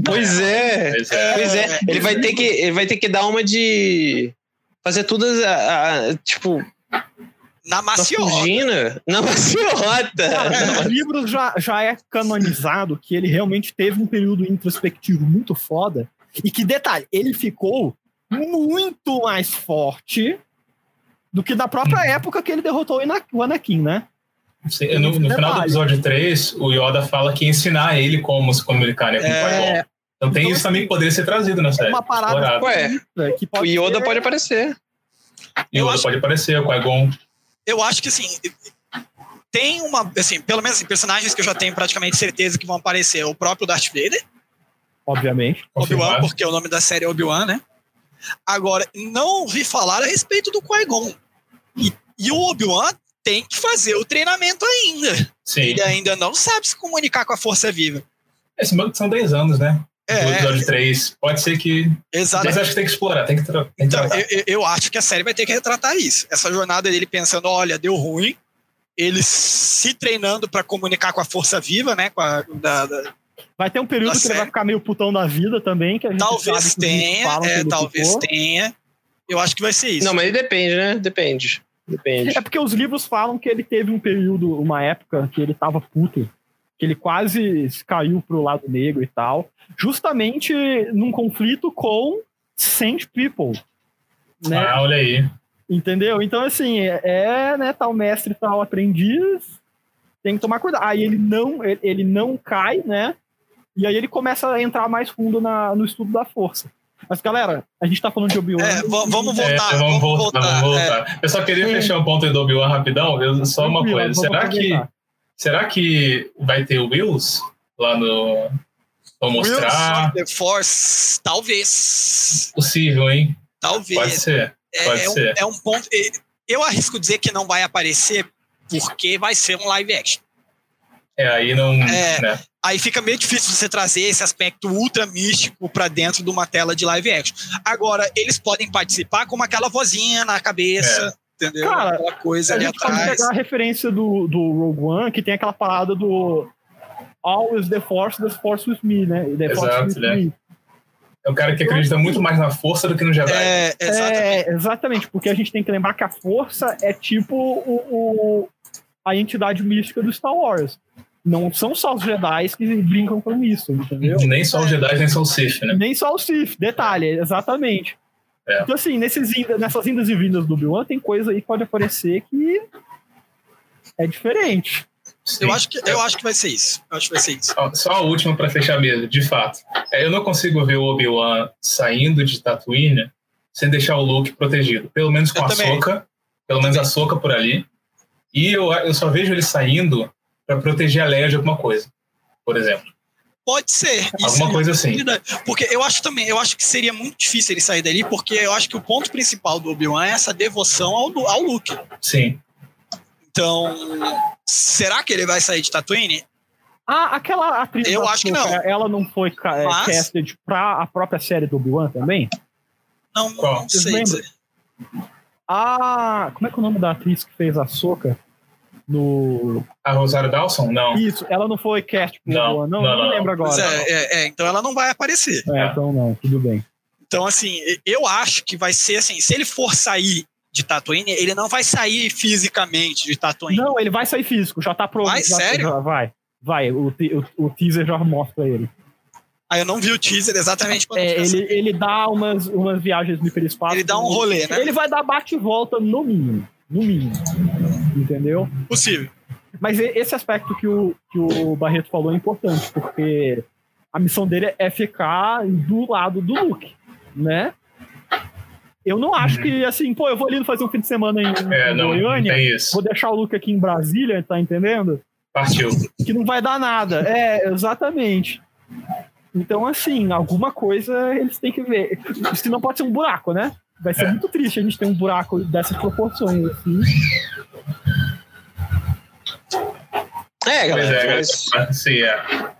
Pois é. Pois é. Pois é. Ele vai ter que, ele vai ter que dar uma de fazer tudo a- a- tipo Na na maciota. fugina, na maciota. Cara, livros já, já é canonizado que ele realmente teve um período introspectivo muito foda. E que, detalhe, ele ficou muito mais forte do que da própria época que ele derrotou o Ana- o Anakin, né? Sim, No, no final do episódio 3, o Yoda fala que ia ensinar ele como se comunicar né, com o É. Qui-Gon. Então tem Então, isso também que poderia ser trazido na É série. uma parada. Ué, que o Yoda ser- pode aparecer. Eu Yoda acho- pode aparecer, o Qui-Gon. Eu acho que, assim, tem uma, assim, pelo menos assim, personagens que eu já tenho praticamente certeza que vão aparecer. O próprio Darth Vader, Obviamente. Obi-Wan, porque o nome da série é Obi-Wan, né? Agora, não ouvi falar a respeito do Qui-Gon. E, e o Obi-Wan tem que fazer o treinamento ainda. Sim. Ele ainda não sabe se comunicar com a força viva. Esse banco são 10 anos, né? Do É, episódio 3. Pode ser que. exato. Mas acho que tem que explorar, tem que, tra... tem que Então, tratar. eu, eu- acho que a série vai ter que retratar isso. Essa jornada dele pensando, olha, deu ruim. Ele se treinando para comunicar com a força viva, né? Com a, da- da- Vai ter um período que ele vai ficar meio putão da vida também, que a gente talvez tenha, é, talvez tenha. Eu acho que vai ser isso. Não, mas depende, né? Depende. Depende. É porque os livros falam que ele teve um período, uma época que ele tava puto, que ele quase caiu pro lado negro e tal, justamente num conflito com Saint People, né? Ah, olha aí. Entendeu? Então, assim, é, é, né, tal mestre, tal aprendiz, tem que tomar cuidado. Aí ele não, ele, ele não cai, né? E aí ele começa a entrar mais fundo na, no estudo da força. Mas, galera, a gente tá falando de Obi-Wan. É, va- vamos É, voltar. vamos, voltar, vamos é. voltar. Eu só queria fechar um ponto do Obi-Wan rapidão. Eu- só uma coisa. Será que. Será que vai ter o Wills lá no. Vou mostrar? Will of the Force, talvez. Possível, hein? Talvez. Pode ser. É, pode é um, ser. é um ponto. é, eu arrisco dizer que não vai aparecer porque vai ser um live action. É, aí não. É. né? Aí fica meio difícil você trazer esse aspecto ultra místico para dentro de uma tela de live action. Agora, eles podem participar com aquela vozinha na cabeça, entendeu? Cara, aquela coisa A gente pode pegar a referência do, do Rogue One, que tem aquela parada do Always the Force, the Force with me, né? The Force Exato, with né? me. É um cara que acredita muito mais na força do que no Jedi. É, exatamente. É, exatamente, porque a gente tem que lembrar que a força é tipo o, o- a entidade mística do Star Wars. Não são só os Jedi que brincam com isso, entendeu? Nem só os Jedi, nem só o Sith, né? Nem só o Sith, detalhe, exatamente. É. Então, assim, nesses, inda- nessas indas e vindas do Obi-Wan, tem coisa aí que pode aparecer que é diferente. Sim. Eu acho, que, eu acho que vai ser isso. Eu acho que vai ser isso. Só- Só a última para fechar mesmo, de fato. É, Eu não consigo ver o Obi-Wan saindo de Tatooine sem deixar o Luke protegido. Pelo menos com Eu a também. Soca. Pelo menos a Soca por ali. E eu, eu só vejo ele saindo para proteger a Leia de alguma coisa. Por exemplo. Pode ser. Isso Alguma é coisa assim. Porque eu acho também, eu acho que seria muito difícil ele sair dali, porque eu acho que o ponto principal do Obi-Wan é essa devoção ao, ao Luke. Sim. Então, será que ele vai sair de Tatooine? Ah, aquela atriz. Eu acho que Ahsoka, não. Ela não foi é, Mas- casted pra a própria série do Obi-Wan também? Não, Qual? não sei dizer. Ah, como é que é o nome da atriz que fez a Soca? No. A Rosário Dawson? Não. Isso, ela não foi cast pro Não, não, não, não, não. lembro agora. É, é, é, então ela não vai aparecer. É, então não, tudo bem. Então, assim, eu acho que vai ser assim: se ele for sair de Tatooine, ele não vai sair fisicamente de Tatooine. Não, ele vai sair físico, já tá pronto. Vai, já- sério? já vai. Vai, o, o, o teaser já mostra ele. Aí eu não vi o teaser exatamente quando É, ele, ele dá umas, umas viagens no hiperespaço. Ele dá um rolê, né? Ele vai dar bate e volta no mínimo. No mínimo. Entendeu? possível. Mas esse aspecto que o, que o Barreto falou é importante, porque a missão dele é ficar do lado do Luke, né? Eu não acho que, assim, pô, eu vou ali fazer um fim de semana em, É, em não, não Goiânia, isso. vou deixar o Luke aqui em Brasília, tá entendendo? Partiu. Que não vai dar nada. É, exatamente. Então, assim, alguma coisa eles têm que ver. Se não pode ser um buraco, né? Vai ser É. muito triste a gente ter um buraco dessas proporções, assim. É, Pois galera, é, mas... sim, é.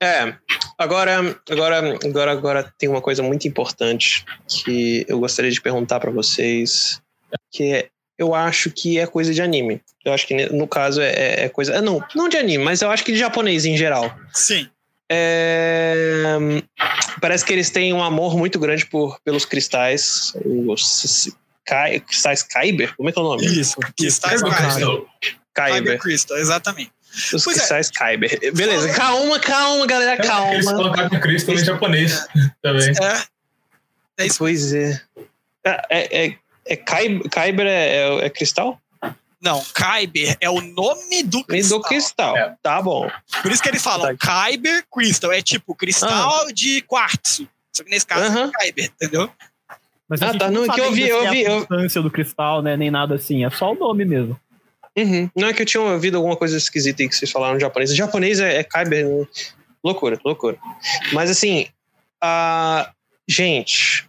É, agora, agora, agora, agora tem uma coisa muito importante que eu gostaria de perguntar pra vocês, que é, eu acho que é coisa de anime. Eu acho que no caso é, é- é coisa, é, não, não de anime, mas eu acho que de japonês em geral. Sim. É, parece que eles têm um amor muito grande por pelos cristais, os Kai- cristais Kyber, como é que é o nome? Isso. Cristais Kyber. Kyber Kyber, Crystal, exatamente. os Pois é. cristais Kyber. Beleza, calma, calma, galera, É, Eles calma. colocaram Crystal em japonês também. É. É isso. Pois é. É, é, é, é Kyber é, é- é cristal? Não, Kyber é o nome do cristal. do cristal. É. Tá bom. Por isso que eles falam Kyber Crystal. É tipo cristal de quartzo. Só que nesse caso Aham. é Kyber, entendeu? Mas Ah, tá, não, é sabe que eu vi, ainda eu é vi, a eu- substância do cristal, né? Nem nada assim. É só o nome mesmo. Uhum. Não é que eu tinha ouvido alguma coisa esquisita aí que vocês falaram em japonês. japonês é, é Kyber. né? Loucura, loucura. Mas assim, a... gente.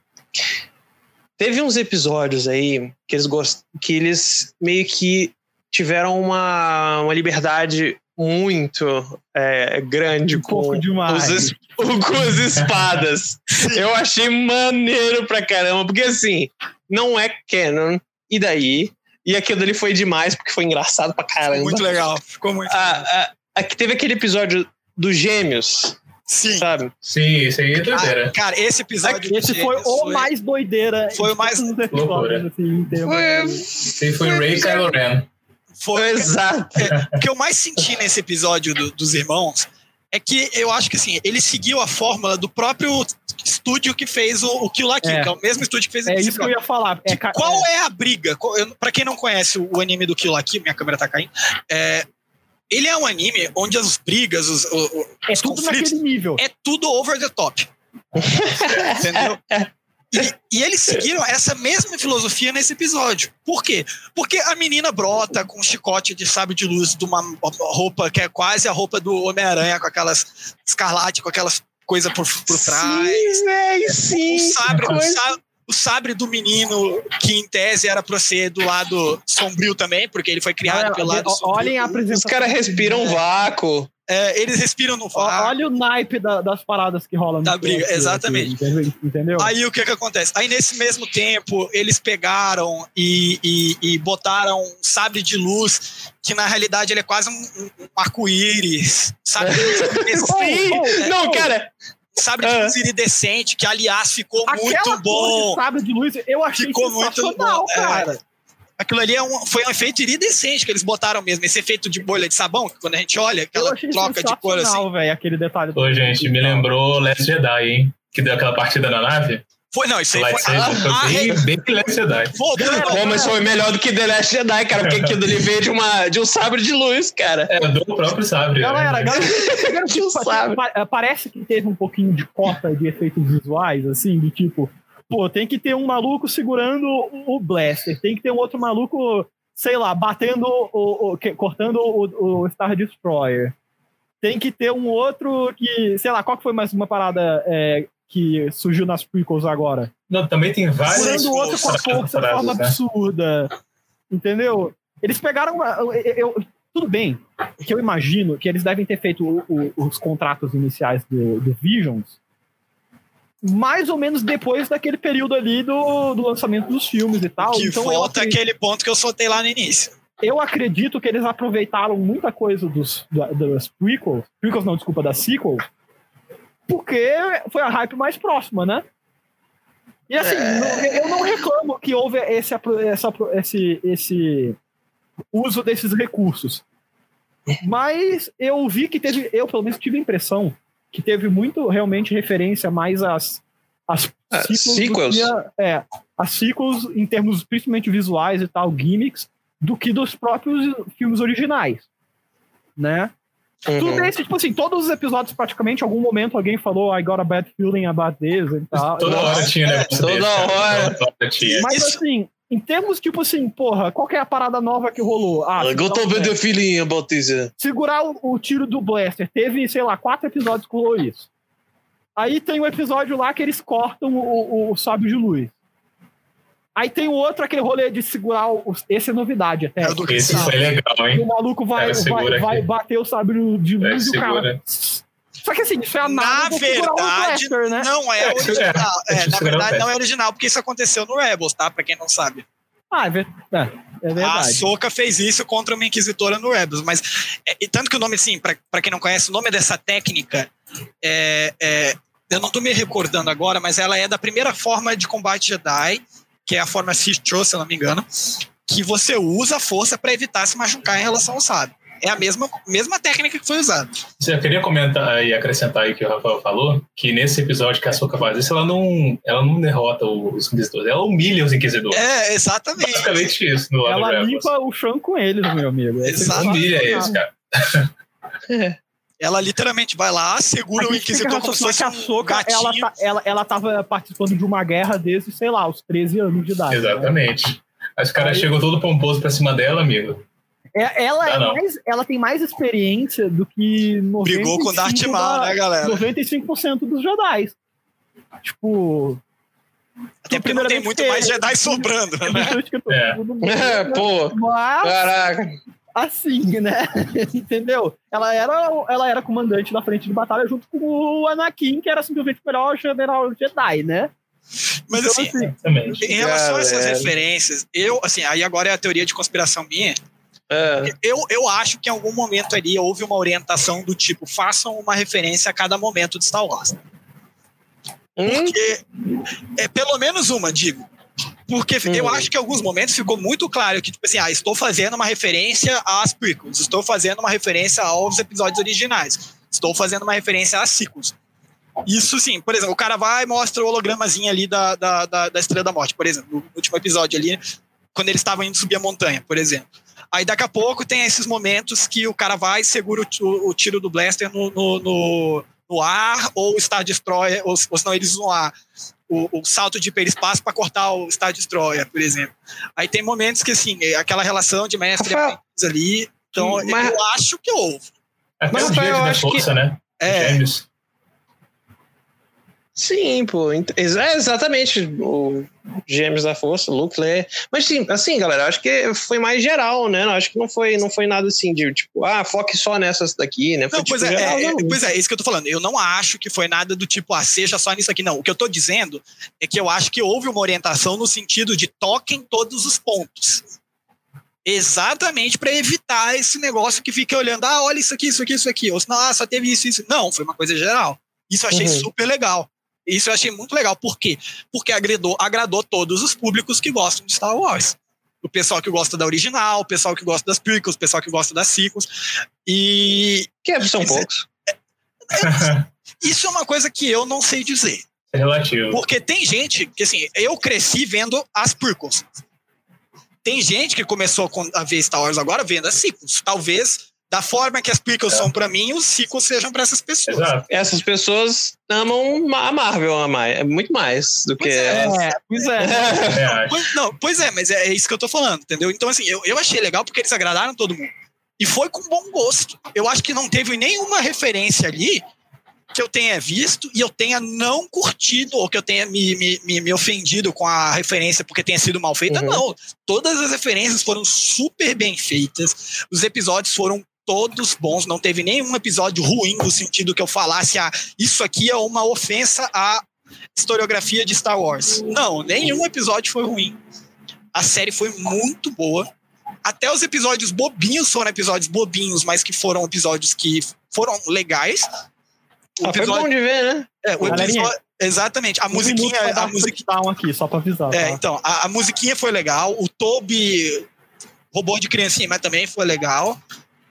Teve uns episódios aí que eles gost... que eles meio que tiveram uma, uma liberdade muito é, grande Um com os, es- com as espadas. Eu achei maneiro pra caramba, porque assim, não é canon, e daí? E aquilo ali foi demais, porque foi engraçado pra caramba. muito legal. Ficou muito legal. Ah, aqui teve aquele episódio dos gêmeos, Sim. sabe? Sim, isso aí é Ah, doideira. cara, esse episódio. Esse foi o mais doideira. foi o mais loucura. assim, Foi, Sim, foi Ray e Kylo Ren. Foi, exato. o que eu mais senti nesse episódio do- dos irmãos é que eu acho que assim, ele seguiu a fórmula do próprio estúdio que fez o, o Kill la Kill, É. que é o mesmo estúdio que fez É esse isso que eu ia falar. É, qual é a briga? Pra quem não conhece o, o anime do Kill la Kill, minha câmera tá caindo. é, ele é um anime onde as brigas, os, é os tudo conflitos, naquele nível. é tudo over the top. Entendeu? E, e eles seguiram essa mesma filosofia nesse episódio. Por quê? Porque a menina brota com um chicote de sábio de luz de uma roupa que é quase a roupa do Homem-Aranha, com aquelas escarlate, com aquelas coisas por, por trás. Sim, véi, O sim. sabre, o coisa. sabre, o sabre do menino, que em tese era pra ser do lado sombrio também, porque ele foi criado Olha, pelo lado ó, sombrio. olhem a Os apresentação. caras respiram vácuo. É, eles respiram no vácuo. Olha o naipe da- das paradas que rolam. no Da briga, filme, exatamente. Entendeu? entendeu? Aí o que que acontece? Aí nesse mesmo tempo eles pegaram e, e, e botaram um sabre de luz que na realidade ele é quase um, um arco-íris, sabe? Sim! oh, Não, oh. cara, sabre de Ah. luz iridescente que aliás ficou Aquela muito bom. sabre de luz, eu achei Ficou muito bom, é. cara. Aquilo ali é um, foi um efeito iridescente que eles botaram mesmo, esse efeito de bolha de sabão, que quando a gente olha, aquela troca de cor assim. velho, aquele detalhe. Pô, gente, me lembrou Last Jedi, hein? Que deu aquela partida na nave. Foi, não, isso aí foi. Foi Ah, bem, bem Last Jedi. voltando, Pô, mas foi melhor do que The Last Jedi, cara, porque aquilo ali veio de, uma, de um sabre de luz, cara. É, do próprio sabre. Galera, né? galera, De um sabre. eh, parece que teve um pouquinho de cota de efeitos visuais, assim, de tipo, pô, tem que ter um maluco segurando o o blaster, tem que ter um outro maluco, sei lá, batendo o, o- que- cortando o, o Star Destroyer. Tem que ter um outro que, sei lá, qual que foi mais uma parada é, que surgiu nas prequels agora? Não, também tem vários. Segurando o outro com a força de forma né? absurda. Entendeu? Eles pegaram. uma- eu- eu- tudo bem, que eu imagino que eles devem ter feito o- o- os contratos iniciais do, do Visions mais ou menos depois daquele período ali do, do lançamento dos filmes e tal. que então volta acredito, aquele ponto que eu soltei lá no início. eu acredito que eles aproveitaram muita coisa dos, da- das prequels, prequels não, desculpa, das sequels, porque foi a hype mais próxima, né? E assim, É. eu não reclamo que houve esse, essa, esse, esse uso desses recursos. Mas eu vi que teve, eu pelo menos tive a impressão que teve muito realmente referência mais às, às Ah, é, as sequels em termos principalmente visuais e tal, gimmicks, do que dos próprios filmes originais, né? Tudo Uhum. bem, tipo assim, todos os episódios praticamente, em algum momento alguém falou I got a bad feeling about this e tal. Toda hora tinha negócio Toda desse, hora. Mas assim, em termos, tipo assim, porra, qual que é a parada nova que rolou? Ah, got segurar, over o- this. uh, segurar o, o tiro do Blaster. Teve, sei lá, quatro episódios que rolou isso. Aí tem um episódio lá que eles cortam o, o, o sábio de luz. Aí tem o outro, aquele rolê de segurar o. Esse é novidade até. É o do Esse Não. foi legal, hein? o maluco vai, vai, vai bater o sábio de É, luz e o cara. Só que assim, isso é a Na do verdade, Blaster, né? não é É, original. é, É, é, na verdade, não é original, porque isso aconteceu no Rebels, tá? Pra quem não sabe. Ah, é, ver- é, é A verdade. Soca fez isso contra uma inquisitora no Rebels, mas é, e tanto que o nome, assim, pra, pra quem não conhece, o nome dessa técnica é, é- eu não tô me recordando agora, mas ela é da primeira forma de combate Jedi, que é a forma Sith-Tro, se eu não me engano, que você usa a força pra evitar se machucar em relação ao sábio. É a mesma, mesma técnica que foi usada. Eu queria comentar e acrescentar aí o que o Rafael falou, que nesse episódio que a Soca faz isso, ela não, ela não derrota os inquisidores, ela humilha os inquisidores. É, exatamente. Basicamente isso, no lado Ela limpa o chão com eles, meu amigo. É Exato. Humilha eles, cara. Ela literalmente vai lá, segura o inquisitor como se fosse um Soca, ela, tá- ela, ela tava participando de uma guerra desde, sei lá, os 13 anos de idade. né? Exatamente. Aí os caras Aí- chegam todo pomposo pra cima dela, amigo. É, ela, Ah, é mais, ela tem mais experiência do que 95% Brigou com o Darth Maul, da- né, galera? 95% dos Jedi. Tipo. Até porque não tem muito mais Jedi sobrando, né? É. mundo- É, pô, Mas, caraca. Assim, né? Entendeu? Ela era, ela era comandante da frente de batalha junto com o Anakin, que era simplesmente o melhor general Jedi, né? Mas Então, assim, Exatamente. em relação a essas Galera. referências, eu, assim, aí agora é a teoria de conspiração minha. É. Eu, eu acho que em algum momento ali houve uma orientação do tipo, façam uma referência a cada momento de Star Wars. Hum? Porque, é pelo menos uma, digo. Porque eu Hum. acho que em alguns momentos ficou muito claro que, tipo assim, ah, estou fazendo uma referência às prequels, estou fazendo uma referência aos episódios originais, estou fazendo uma referência às sequels. Isso sim, por exemplo, o cara vai e mostra o hologramazinho ali da, da, da, da Estrela da Morte, por exemplo, no último episódio ali, quando eles estavam indo subir a montanha, por exemplo. Aí daqui a pouco tem esses momentos que o cara vai e segura o, o- tiro do blaster no, no, no, no ar, ou o Star Destroyer, ou, ou senão eles usam a, o, o salto de hiperespaço para cortar o Star Destroyer, por exemplo. Aí tem momentos que, assim, é aquela relação de mestre e Rafael, aprendiz ali. Então, mas- eu acho que houve. Até Mas, o Rafael, dia eu da acho que- força, né? É, Gêmeos. Sim, pô. É exatamente o Gêmeos da Força, Luke, Leia. Mas sim, assim, galera, acho que foi mais geral, né? Acho que não foi, não foi nada assim de tipo, ah, foque só nessas daqui, né? Foi Não, pois tipo, é, geral, é, é, pois é, isso que eu tô falando. Eu não acho que foi nada do tipo, ah, seja só nisso aqui, não. O que eu tô dizendo é que eu acho que houve uma orientação no sentido de toquem todos os pontos. Exatamente para evitar esse negócio que fica olhando, ah, olha isso aqui, isso aqui, isso aqui. Ou senão, ah, só teve isso, isso. Não, foi uma coisa geral. Isso eu achei Uhum. super legal. Isso eu achei muito legal. Por quê? Porque agradou, agradou todos os públicos que gostam de Star Wars. O pessoal que gosta da original, o pessoal que gosta das prequels, o pessoal que gosta das sequels. E Que são Isso é- poucos. isso é uma coisa que eu não sei dizer. É relativo. Porque tem gente que, assim, eu cresci vendo as prequels. Tem gente que começou com- a ver Star Wars agora vendo as sequels. Talvez, da forma que as prequels É. são pra mim, os sequels sejam pra essas pessoas. Exato. Essas pessoas amam ma- a Marvel a mais, é muito mais do que. Pois é. É, pois é. também acho. Pois, não, pois é, mas é, é isso que eu tô falando, entendeu? Então, assim, eu, eu achei legal porque eles agradaram todo mundo. E foi com bom gosto. Eu acho que não teve nenhuma referência ali que eu tenha visto e eu tenha não curtido ou que eu tenha me, me, me, me ofendido com a referência porque tenha sido mal feita. Uhum. Não. Todas as referências foram super bem feitas. Os episódios foram todos bons. Não teve nenhum episódio ruim no sentido que eu falasse, ah, isso aqui é uma ofensa à historiografia de Star Wars. Não, nenhum episódio foi ruim. A série foi muito boa. Até os episódios bobinhos foram episódios bobinhos, mas que foram episódios que foram legais. O Ah, foi episódio- bom de ver, né? é, o episódio- exatamente. A Um musiquinha, a um musiquinha, aqui, só pra avisar. é, tá? então, a, a musiquinha foi legal. O Toby roubou de criancinha, mas também foi legal.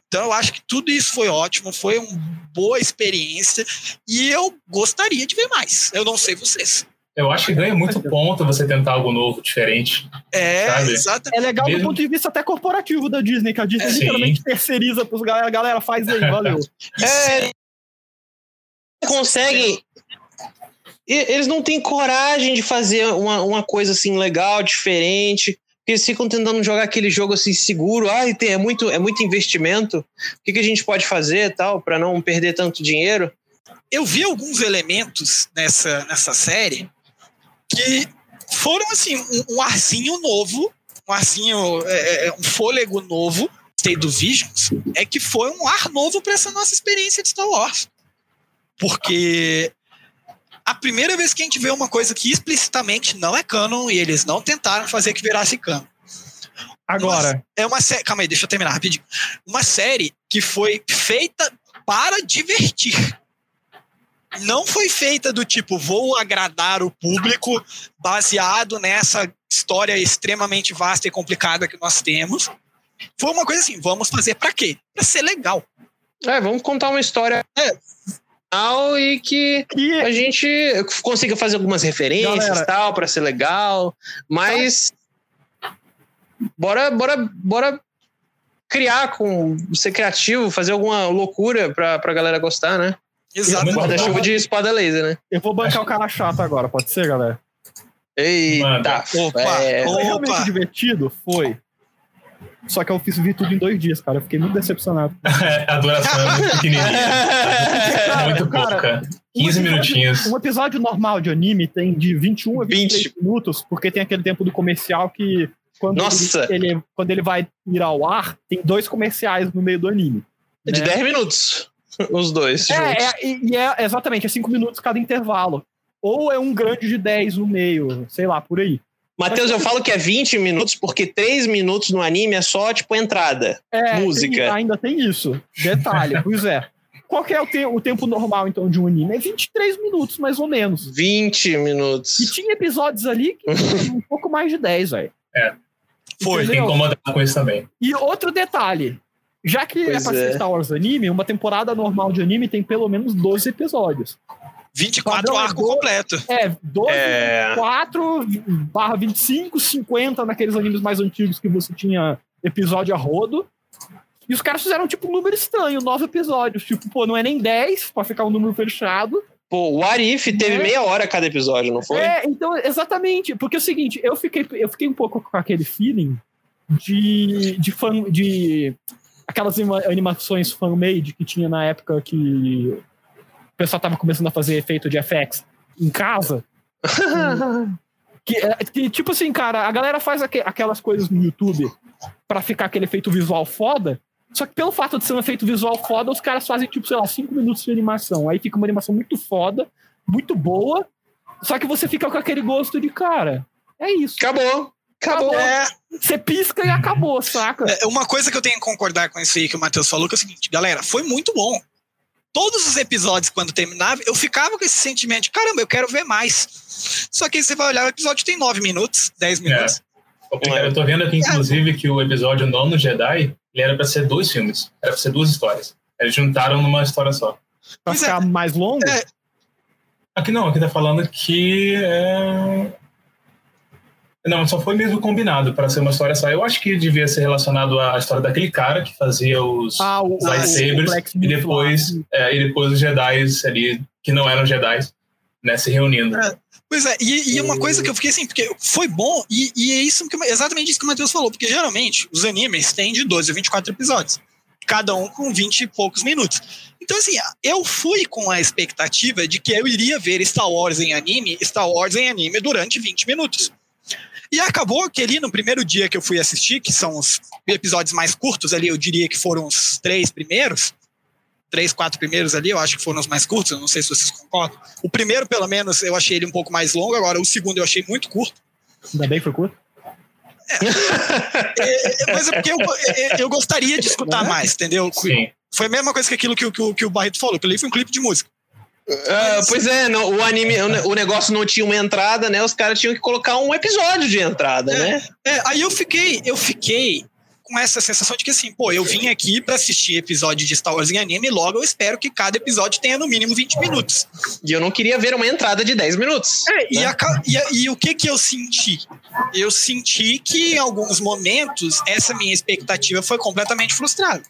Então eu acho que tudo isso foi ótimo, foi uma boa experiência e eu gostaria de ver mais. Eu não sei vocês. Eu acho que ganha muito ponto você tentar algo novo, diferente. É, Sabe? exatamente. É legal do Mesmo- ponto de vista até corporativo da Disney, que a Disney Sim. literalmente terceiriza pros galera, galera, faz aí, valeu. É, conseguem. Eles não têm coragem de fazer uma, uma coisa assim legal, diferente. Eles ficam tentando jogar aquele jogo assim seguro. Ai, tem, é, muito, é muito investimento. O que, que a gente pode fazer tal para não perder tanto dinheiro? eu vi alguns elementos nessa, nessa série que foram assim um, um arzinho novo, um arzinho, é, é, um fôlego novo. Do Visions é que foi um ar novo para essa nossa experiência de Star Wars, porque a primeira vez que a gente vê uma coisa que explicitamente não é canon e eles não tentaram fazer que virasse canon. Agora, É uma série. Calma aí, deixa eu terminar rapidinho. Uma série que foi feita para divertir. Não foi feita do tipo, vou agradar o público baseado nessa história extremamente vasta e complicada que nós temos. Foi uma coisa assim, vamos fazer para quê? Para ser legal. É, vamos contar uma história legal e que que a gente consiga fazer algumas referências Galera. tal para ser legal, mas bora, bora, bora criar com ser criativo, fazer alguma loucura pra, pra galera gostar, né? Exatamente. Guarda-chuva de espada laser, né? eu vou bancar o cara chato agora, pode ser, galera? Eita, Manda. Opa, é, Foi realmente Opa. divertido? Foi. Só que eu fiz vi tudo em dois dias, cara. Eu fiquei muito decepcionado. a duração é muito pequenininha. Cara, muito cara, pouca. Um 15 episódio- minutinhos. Um episódio normal de anime tem de 21 a 23 20. minutos, porque tem aquele tempo do comercial que quando Nossa! Ele, ele- quando ele vai ir ao ar, tem dois comerciais no meio do anime. de né? 10 minutos, os dois juntos. É, é, e e é exatamente, é 5 minutos cada intervalo. Ou é um grande de 10 no meio, sei lá, por aí. Matheus, eu falo que é 20 minutos porque 3 minutos no anime é só, tipo, entrada. É, Música. tem- ainda tem isso. Detalhe, pois é. Qual que é o, te- o tempo normal, então, de um anime? É 23 minutos, mais ou menos. 20 E minutos. tinha episódios ali que um pouco mais de 10, velho. Foi. Fiquei incomodado com isso também. E outro detalhe. Já que Pois é pra ser é. Star Wars anime, uma temporada normal de anime tem pelo menos 12 episódios. 24 Padrão é arco do- completo. É, 12, É. 4, barra 25, 50 naqueles animes mais antigos que você tinha episódio a rodo. E os caras fizeram tipo um número estranho, 9 episódios. Tipo, pô, não é nem 10 pra ficar um número fechado. Pô, o Arif teve É. meia hora cada episódio, não foi? É, então, exatamente. Porque é o seguinte, eu fiquei, eu fiquei um pouco com aquele feeling de, de fan. de aquelas anima- animações fan-made que tinha na época que pessoal tava começando a fazer efeito de FX. em casa. que, é, que, tipo assim, cara, a galera faz aqu aquelas coisas no YouTube pra ficar aquele efeito visual foda. Só que pelo fato de ser um efeito visual foda, os caras fazem, tipo, sei lá, cinco minutos de animação. Aí fica uma animação muito foda, muito boa. Só que você fica com aquele gosto de, cara, é isso. Acabou. Acabou. É, Você pisca e acabou, saca? é, uma coisa que eu tenho que concordar com isso aí que o Matheus falou, que é o seguinte, galera, foi muito bom. Todos os episódios, quando terminava, eu ficava com esse sentimento de, caramba, eu quero ver mais. Só que aí você vai olhar, o episódio tem nove minutos, dez minutos. Cara, eu tô vendo aqui, inclusive, que o episódio Nono Jedi ele era pra ser dois filmes. Era pra ser duas histórias. Eles juntaram numa história só. Pra Pois é. ficar mais longo. É. Aqui não, aqui tá falando que. É... Não, só foi mesmo combinado para ser uma história só. Eu acho que devia ser relacionado à história daquele cara que fazia os Ah, o, lightsabers o e depois, é, e depois os Jedi ali, que não eram Jedi, né, se reunindo. É. Pois é, e, e uma coisa que eu fiquei assim, porque foi bom, e, e é isso que, exatamente isso que o Matheus falou, porque geralmente os animes têm de 12 a 24 episódios, cada um com 20 e poucos minutos. Então, assim, eu fui com a expectativa de que eu iria ver Star Wars em anime, Star Wars em anime durante 20 minutos. E acabou que ali no primeiro dia que eu fui assistir, que são os episódios mais curtos ali, eu diria que foram os três primeiros, três, quatro primeiros ali, eu acho que foram os mais curtos, eu não sei se vocês concordam. O primeiro, pelo menos, eu achei ele um pouco mais longo, agora o segundo eu achei muito curto. Ainda bem que foi curto. É, é, mas é porque eu, é, eu gostaria de escutar mais, entendeu? Sim. Foi a mesma coisa que aquilo que, o- que, o- que o Barreto falou, que ali foi um clipe de música. Ah, pois é, não, o anime, o, ne- o negócio não tinha uma entrada, né? Os caras tinham que colocar um episódio de entrada, É. né? É, aí eu fiquei, eu fiquei com essa sensação de que assim, pô, eu vim aqui pra assistir episódio de Star Wars em anime, logo eu espero que cada episódio tenha no mínimo 20 minutos. E eu não queria ver uma entrada de 10 minutos. É, e, né? a ca- e a- e o que que eu senti? Eu senti que em alguns momentos essa minha expectativa foi completamente frustrada.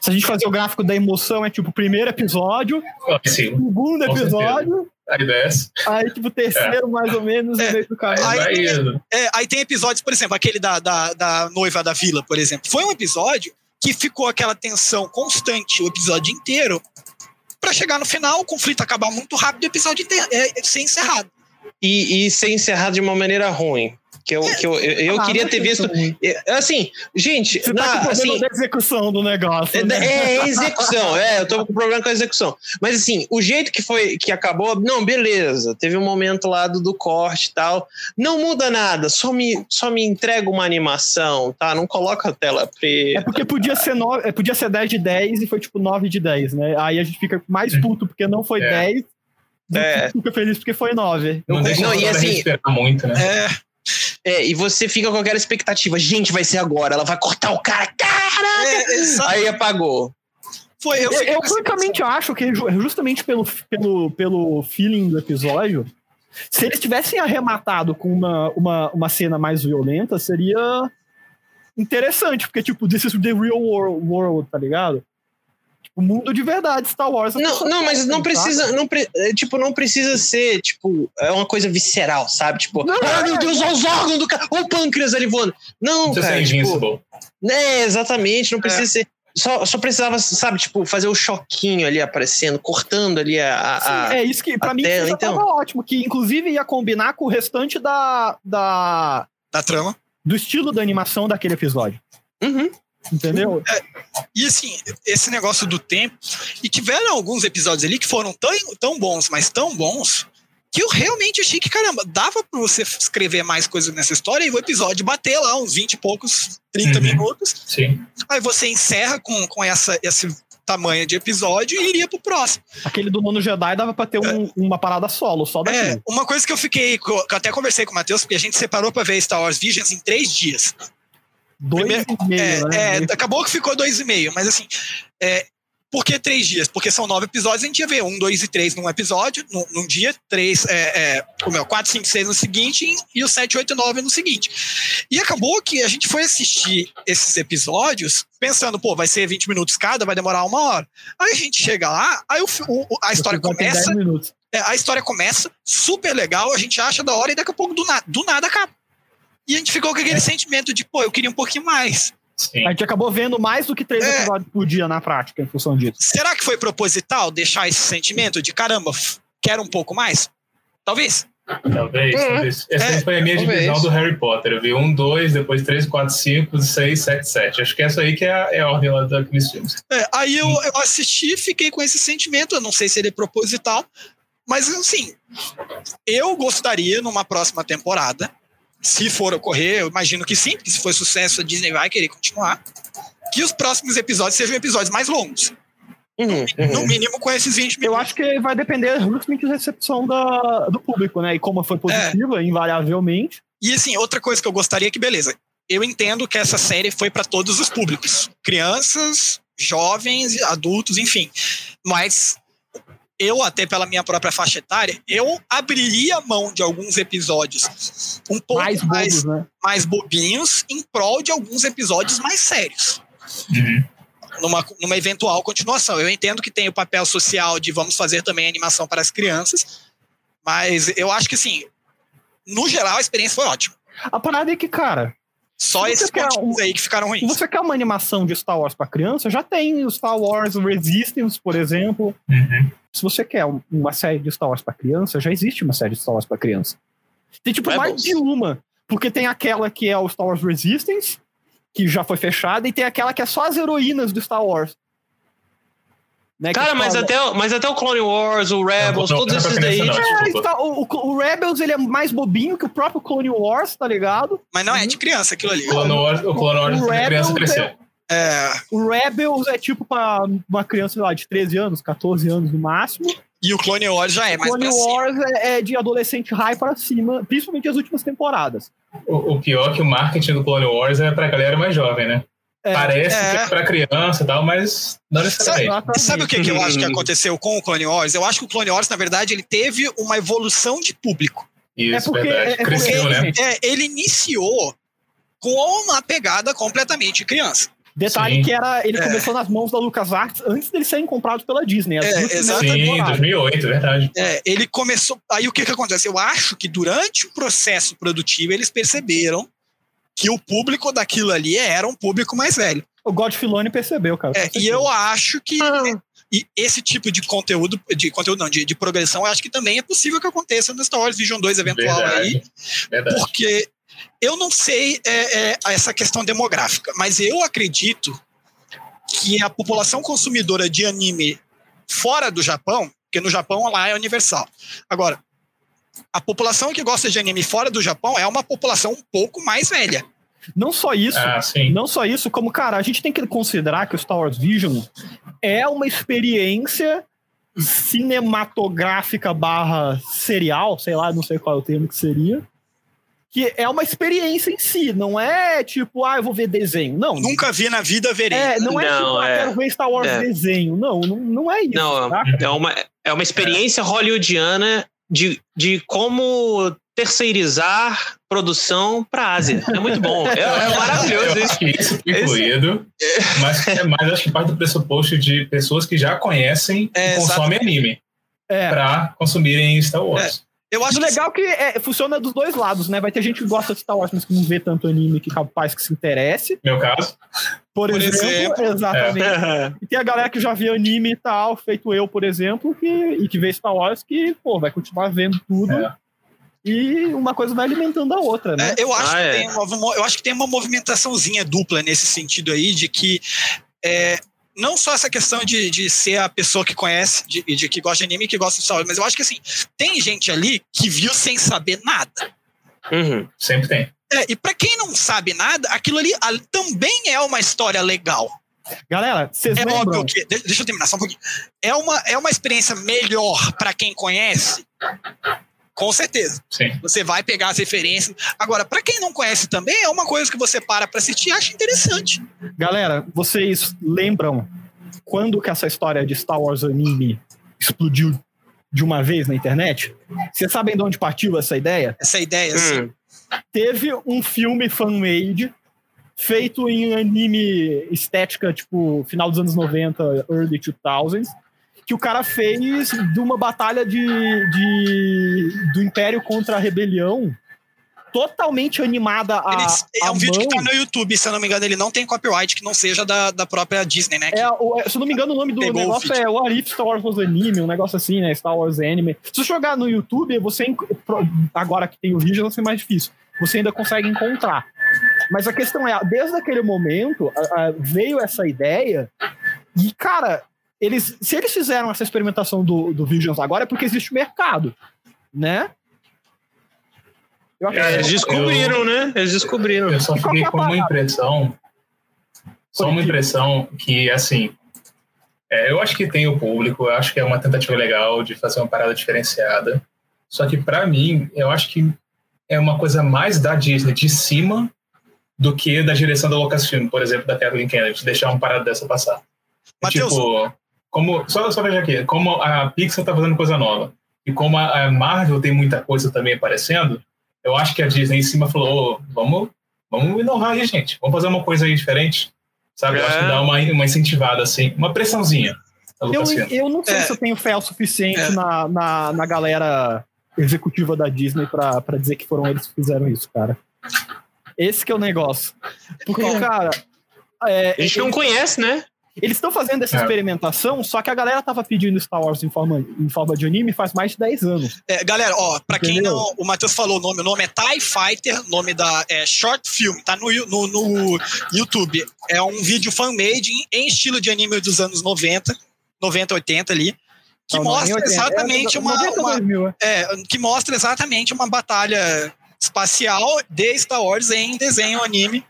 Se a gente fazer o gráfico da emoção, é tipo, primeiro episódio, sim. segundo episódio, A ideia é essa. aí, tipo, terceiro, mais ou menos, É. no meio do caminho. Aí- Vai indo. É, aí tem episódios, por exemplo, aquele da, da, da noiva da vila, por exemplo. Foi um episódio que ficou aquela tensão constante o episódio inteiro pra chegar no final, o conflito acabar muito rápido e o episódio inteiro, é, é ser encerrado. E, e ser encerrado de uma maneira ruim. Que eu, que eu, eu, eu Ah, queria não ter visto. é, Assim, gente, Você na- tá com problema assim, da execução do negócio. É, né? é execução, é, eu tô com problema com a execução. Mas assim, o jeito que foi, que acabou, não, beleza, teve um momento lá do, do corte e tal, não muda nada, só me, só me entrega uma animação, tá? Não coloca a tela É preta. porque podia ser, no... é, podia ser 10 de 10 e foi tipo 9 de 10, né? Aí a gente fica mais puto porque não foi É. 10, do É. fica feliz porque foi 9. Não deixa não, a e assim- muito, né? É, É, e você fica com aquela expectativa, gente, vai ser agora, ela vai cortar o cara, caraca! é, Aí apagou. foi, eu, Eu, eu francamente acho que ju- justamente pelo, pelo, pelo feeling do episódio, se eles tivessem arrematado com uma, uma, uma cena mais violenta, seria interessante, porque, tipo, this is the real world, world tá ligado? Tipo, mundo de verdade, Star Wars. Não, não, mas não precisa, não, pre- é, tipo, não precisa ser, tipo, é uma coisa visceral, sabe? Tipo, Não, ah, é. meu Deus, olha os órgãos do cara, olha o pâncreas ali voando. Não, Não precisa cara, tipo, invincible. É, exatamente, não precisa ser. Só, só precisava, sabe, tipo, fazer o choquinho ali aparecendo, cortando ali a. a- Sim, é isso que, pra mim, tela, isso então. tava ótimo, que inclusive ia combinar com o restante da, da, da trama. do estilo da animação daquele episódio. Uhum. Entendeu? E assim, esse negócio do tempo. E tiveram alguns episódios ali que foram tão, tão bons, mas tão bons, que eu realmente achei que, caramba, dava pra você escrever mais coisas nessa história e o episódio bater lá uns 20 e poucos, 30 Uhum. minutos. Sim. Aí você encerra com, com essa, esse tamanho de episódio e iria pro próximo. Aquele do Nono Jedi dava pra ter um- uma parada solo, só É, daquilo. uma coisa que eu fiquei, que eu até conversei com o Matheus, porque a gente separou pra ver Star Wars Visions em três dias. Dois primeiro- e meio, É, né? é, acabou que ficou dois e meio, mas assim, é, por que três dias? Porque são nove episódios, a gente ia ver um, dois e três num episódio, num, num dia, três, é, é, como é, o quatro, cinco, seis no seguinte e o sete, oito e nove no seguinte. E acabou que a gente foi assistir esses episódios pensando, pô, vai ser 20 minutos cada, vai demorar uma hora. Aí a gente chega lá, aí o o- a história começa, 10 minutos. é, a história começa, super legal, a gente acha da hora e daqui a pouco do, na, do nada acaba. E a gente ficou com aquele sentimento de, pô, eu queria um pouquinho mais. Sim. A gente acabou vendo mais do que três É. episódios por dia na prática, em função disso. Será que foi proposital deixar esse sentimento de caramba, quero um pouco mais? Talvez. Talvez, Hum, talvez. Essa é, foi a minha talvez. divisão do Harry Potter. Eu vi um, dois, depois três, quatro, cinco, seis, sete, sete. Acho que essa aí que é a, é a ordem lá daqueles filmes. É, aí eu, eu assisti, fiquei com esse sentimento. Eu não sei se ele é proposital, mas assim, eu gostaria numa próxima temporada, se for ocorrer, eu imagino que sim, porque se for sucesso a Disney vai querer continuar, que os próximos episódios sejam episódios mais longos, Uhum, no uhum. mínimo com esses 20 Eu minutos. acho que vai depender justamente da recepção da, do público, né? E como foi positiva, invariavelmente. E assim, outra coisa que eu gostaria que, beleza, eu entendo que essa série foi para todos os públicos, crianças, jovens, adultos, enfim. Mas eu, até pela minha própria faixa etária, eu abriria mão de alguns episódios um pouco mais mais, bobos, né? mais bobinhos em prol de alguns episódios mais sérios. Uhum. Numa, numa eventual continuação. Eu entendo que tem o papel social de vamos fazer também animação para as crianças, mas eu acho que, assim, no geral, a experiência foi ótima. A parada é que, cara, Só Você esses quer pontinhos um- aí que ficaram ruins. se você quer uma animação de Star Wars pra criança, já tem o Star Wars Resistance, por exemplo. Uhum. Se você quer um- uma série de Star Wars pra criança, já existe uma série de Star Wars pra criança. Tem tipo mais Rebels. de uma. Porque tem aquela que é o Star Wars Resistance, que já foi fechada, e tem aquela que é só as heroínas do Star Wars. Né, que Cara, mas fala- até, mas até o Clone Wars, o Rebels, Não, não, todos não é esses daí. criança, não. É, desculpa. Star- o, o- o Rebels ele é mais bobinho que o próprio Clone Wars, tá ligado? Mas não é de criança aquilo ali. O Clone Wars, o Clone Wars O a criança Rebels cresceu. É, O Rebels é tipo pra uma criança sei lá, de 13 anos, 14 anos no máximo. e o Clone Wars já é mais Clone. Wars é, é de adolescente high para cima, principalmente as últimas temporadas. O, o pior é que o marketing do Clone Wars é pra galera mais jovem, né? É, Parece É. que é pra criança e tal, mas não necessariamente. exatamente. E sabe o que, que eu acho que Uhum. aconteceu com o Clone Wars? Eu acho que o Clone Wars, na verdade, ele teve uma evolução de público. Isso, É porque- verdade. é- é Cresceu, porque- né? É, ele iniciou com uma pegada completamente criança. Detalhe Sim. que era, ele É. começou nas mãos da LucasArts antes deles serem comprados pela Disney. É, exatamente. Sim, temporadas. 2008, verdade. É, ele começou. Aí o que, que acontece? Eu acho que durante o processo produtivo eles perceberam que o público daquilo ali era um público mais velho. O God Filoni percebeu, cara. É, e eu acho que Ah. e esse tipo de conteúdo, de conteúdo não, de, de progressão, eu acho que também é possível que aconteça no Star Wars Vision 2 eventual aí, Verdade. Verdade. porque eu não sei é, é, essa questão demográfica, mas eu acredito que a população consumidora de anime fora do Japão, porque no Japão lá é universal. Agora, a população que gosta de anime fora do Japão é uma população um pouco mais velha. Não só isso, Ah, não só isso, como, cara, a gente tem que considerar que o Star Wars Vision é uma experiência cinematográfica barra serial, sei lá, não sei qual é o termo que seria, que é uma experiência em si, não é tipo, ah, eu vou ver desenho. Não, Nunca vi na vida, verei. é, não é Não, tipo, ah, é- quero ver Star Wars é. desenho. Não, não, não é isso. Não, é uma, é uma experiência hollywoodiana de, de como terceirizar produção para a Ásia. É muito bom. É, é maravilhoso Eu isso. acho que isso foi incluído, mas é mais acho que parte do pressuposto de pessoas que já conhecem É, e consomem anime É. pra consumirem Star Wars. Eu acho O que legal é que é, funciona dos dois lados, né? Vai ter gente que gosta de Star Wars, mas que não vê tanto anime que capaz que se interesse. Meu caso, Por, Por exemplo, exemplo. exatamente. E tem a galera que já vê anime e tal, feito eu, por exemplo, que, e que vê Star Wars, que, pô, vai continuar vendo tudo. É. E uma coisa vai alimentando a outra, né? É, eu, acho Ah, que é. tem uma, eu acho que tem uma movimentaçãozinha dupla nesse sentido aí, de que é, não só essa questão de, de ser a pessoa que conhece, de, de que gosta de anime e que gosta de Star Wars, mas eu acho que assim, tem gente ali que viu sem saber nada. Uhum. sempre tem. É, e pra quem não sabe nada, aquilo ali a- também é uma história legal. Galera, vocês É lembram? óbvio que. de- Deixa eu terminar só um pouquinho. É uma, é uma experiência melhor pra quem conhece. Com certeza. Sim. Você vai pegar as referências. Agora, pra quem não conhece também, é uma coisa que você para pra assistir e acha interessante. Galera, vocês lembram quando que essa história de Star Wars anime explodiu de uma vez na internet? Vocês sabem de onde partiu essa ideia? Essa ideia. Hum. Teve um filme fan-made feito em anime estética, tipo, final dos anos 90, early 2000s, que o cara fez de uma batalha de, de- do Império contra a rebelião totalmente animada a. Eles- é um vídeo que tá no YouTube, se eu não me engano, ele não tem copyright que não seja da, da própria Disney, né? Que- É, o- é, se eu não me engano, o nome do o negócio feed. é What If Star Wars was Anime, um negócio assim, né? Star Wars Anime. Se você jogar no YouTube, você agora que tem o vídeo, vai ser mais difícil. Você ainda consegue encontrar. Mas a questão é, desde aquele momento, veio essa ideia e, cara, eles, se eles fizeram essa experimentação do, do Visions agora é porque existe mercado, né? Eu acho É, que- eles descobriram, né? Eles descobriram. Eu só fiquei com uma impressão. Só uma impressão que, assim. é, eu acho que tem o público, eu acho que é uma tentativa legal de fazer uma parada diferenciada. Só que, pra mim, eu acho que é uma coisa mais da Disney de cima do que da direção da Lucasfilm, por exemplo, da Kathleen Kennedy, deixar uma parada dessa passar. Matheus, Tipo, como, só, só veja aqui, como a Pixar tá fazendo coisa nova e como a, a Marvel tem muita coisa também aparecendo, eu acho que a Disney em cima falou, "Ô, vamos, vamos inovar aí, gente, vamos fazer uma coisa aí diferente, sabe? Eu acho que É. dá uma, uma incentivada, assim, uma pressãozinha. na Eu, eu não sei É. se eu tenho fé o suficiente É. na, na, na galera executiva da Disney pra, pra dizer que foram eles que fizeram isso, cara. Esse que é o negócio. Porque, cara. é, A gente não conhece, né? Eles estão fazendo essa É. experimentação, só que a galera tava pedindo Star Wars em forma, em forma de anime faz mais de 10 anos. é, galera, ó, pra quem Entendeu? não. O Matheus falou o nome, o nome é TIE Fighter, nome da é, Short Film, tá no, no, no YouTube. É um vídeo fan-made em, em estilo de anime dos anos 90, 90, 80 ali. Que Não, mostra 80. exatamente É, uma, 90 uma- 2000, é. é, que mostra exatamente uma batalha espacial de Star Wars em desenho anime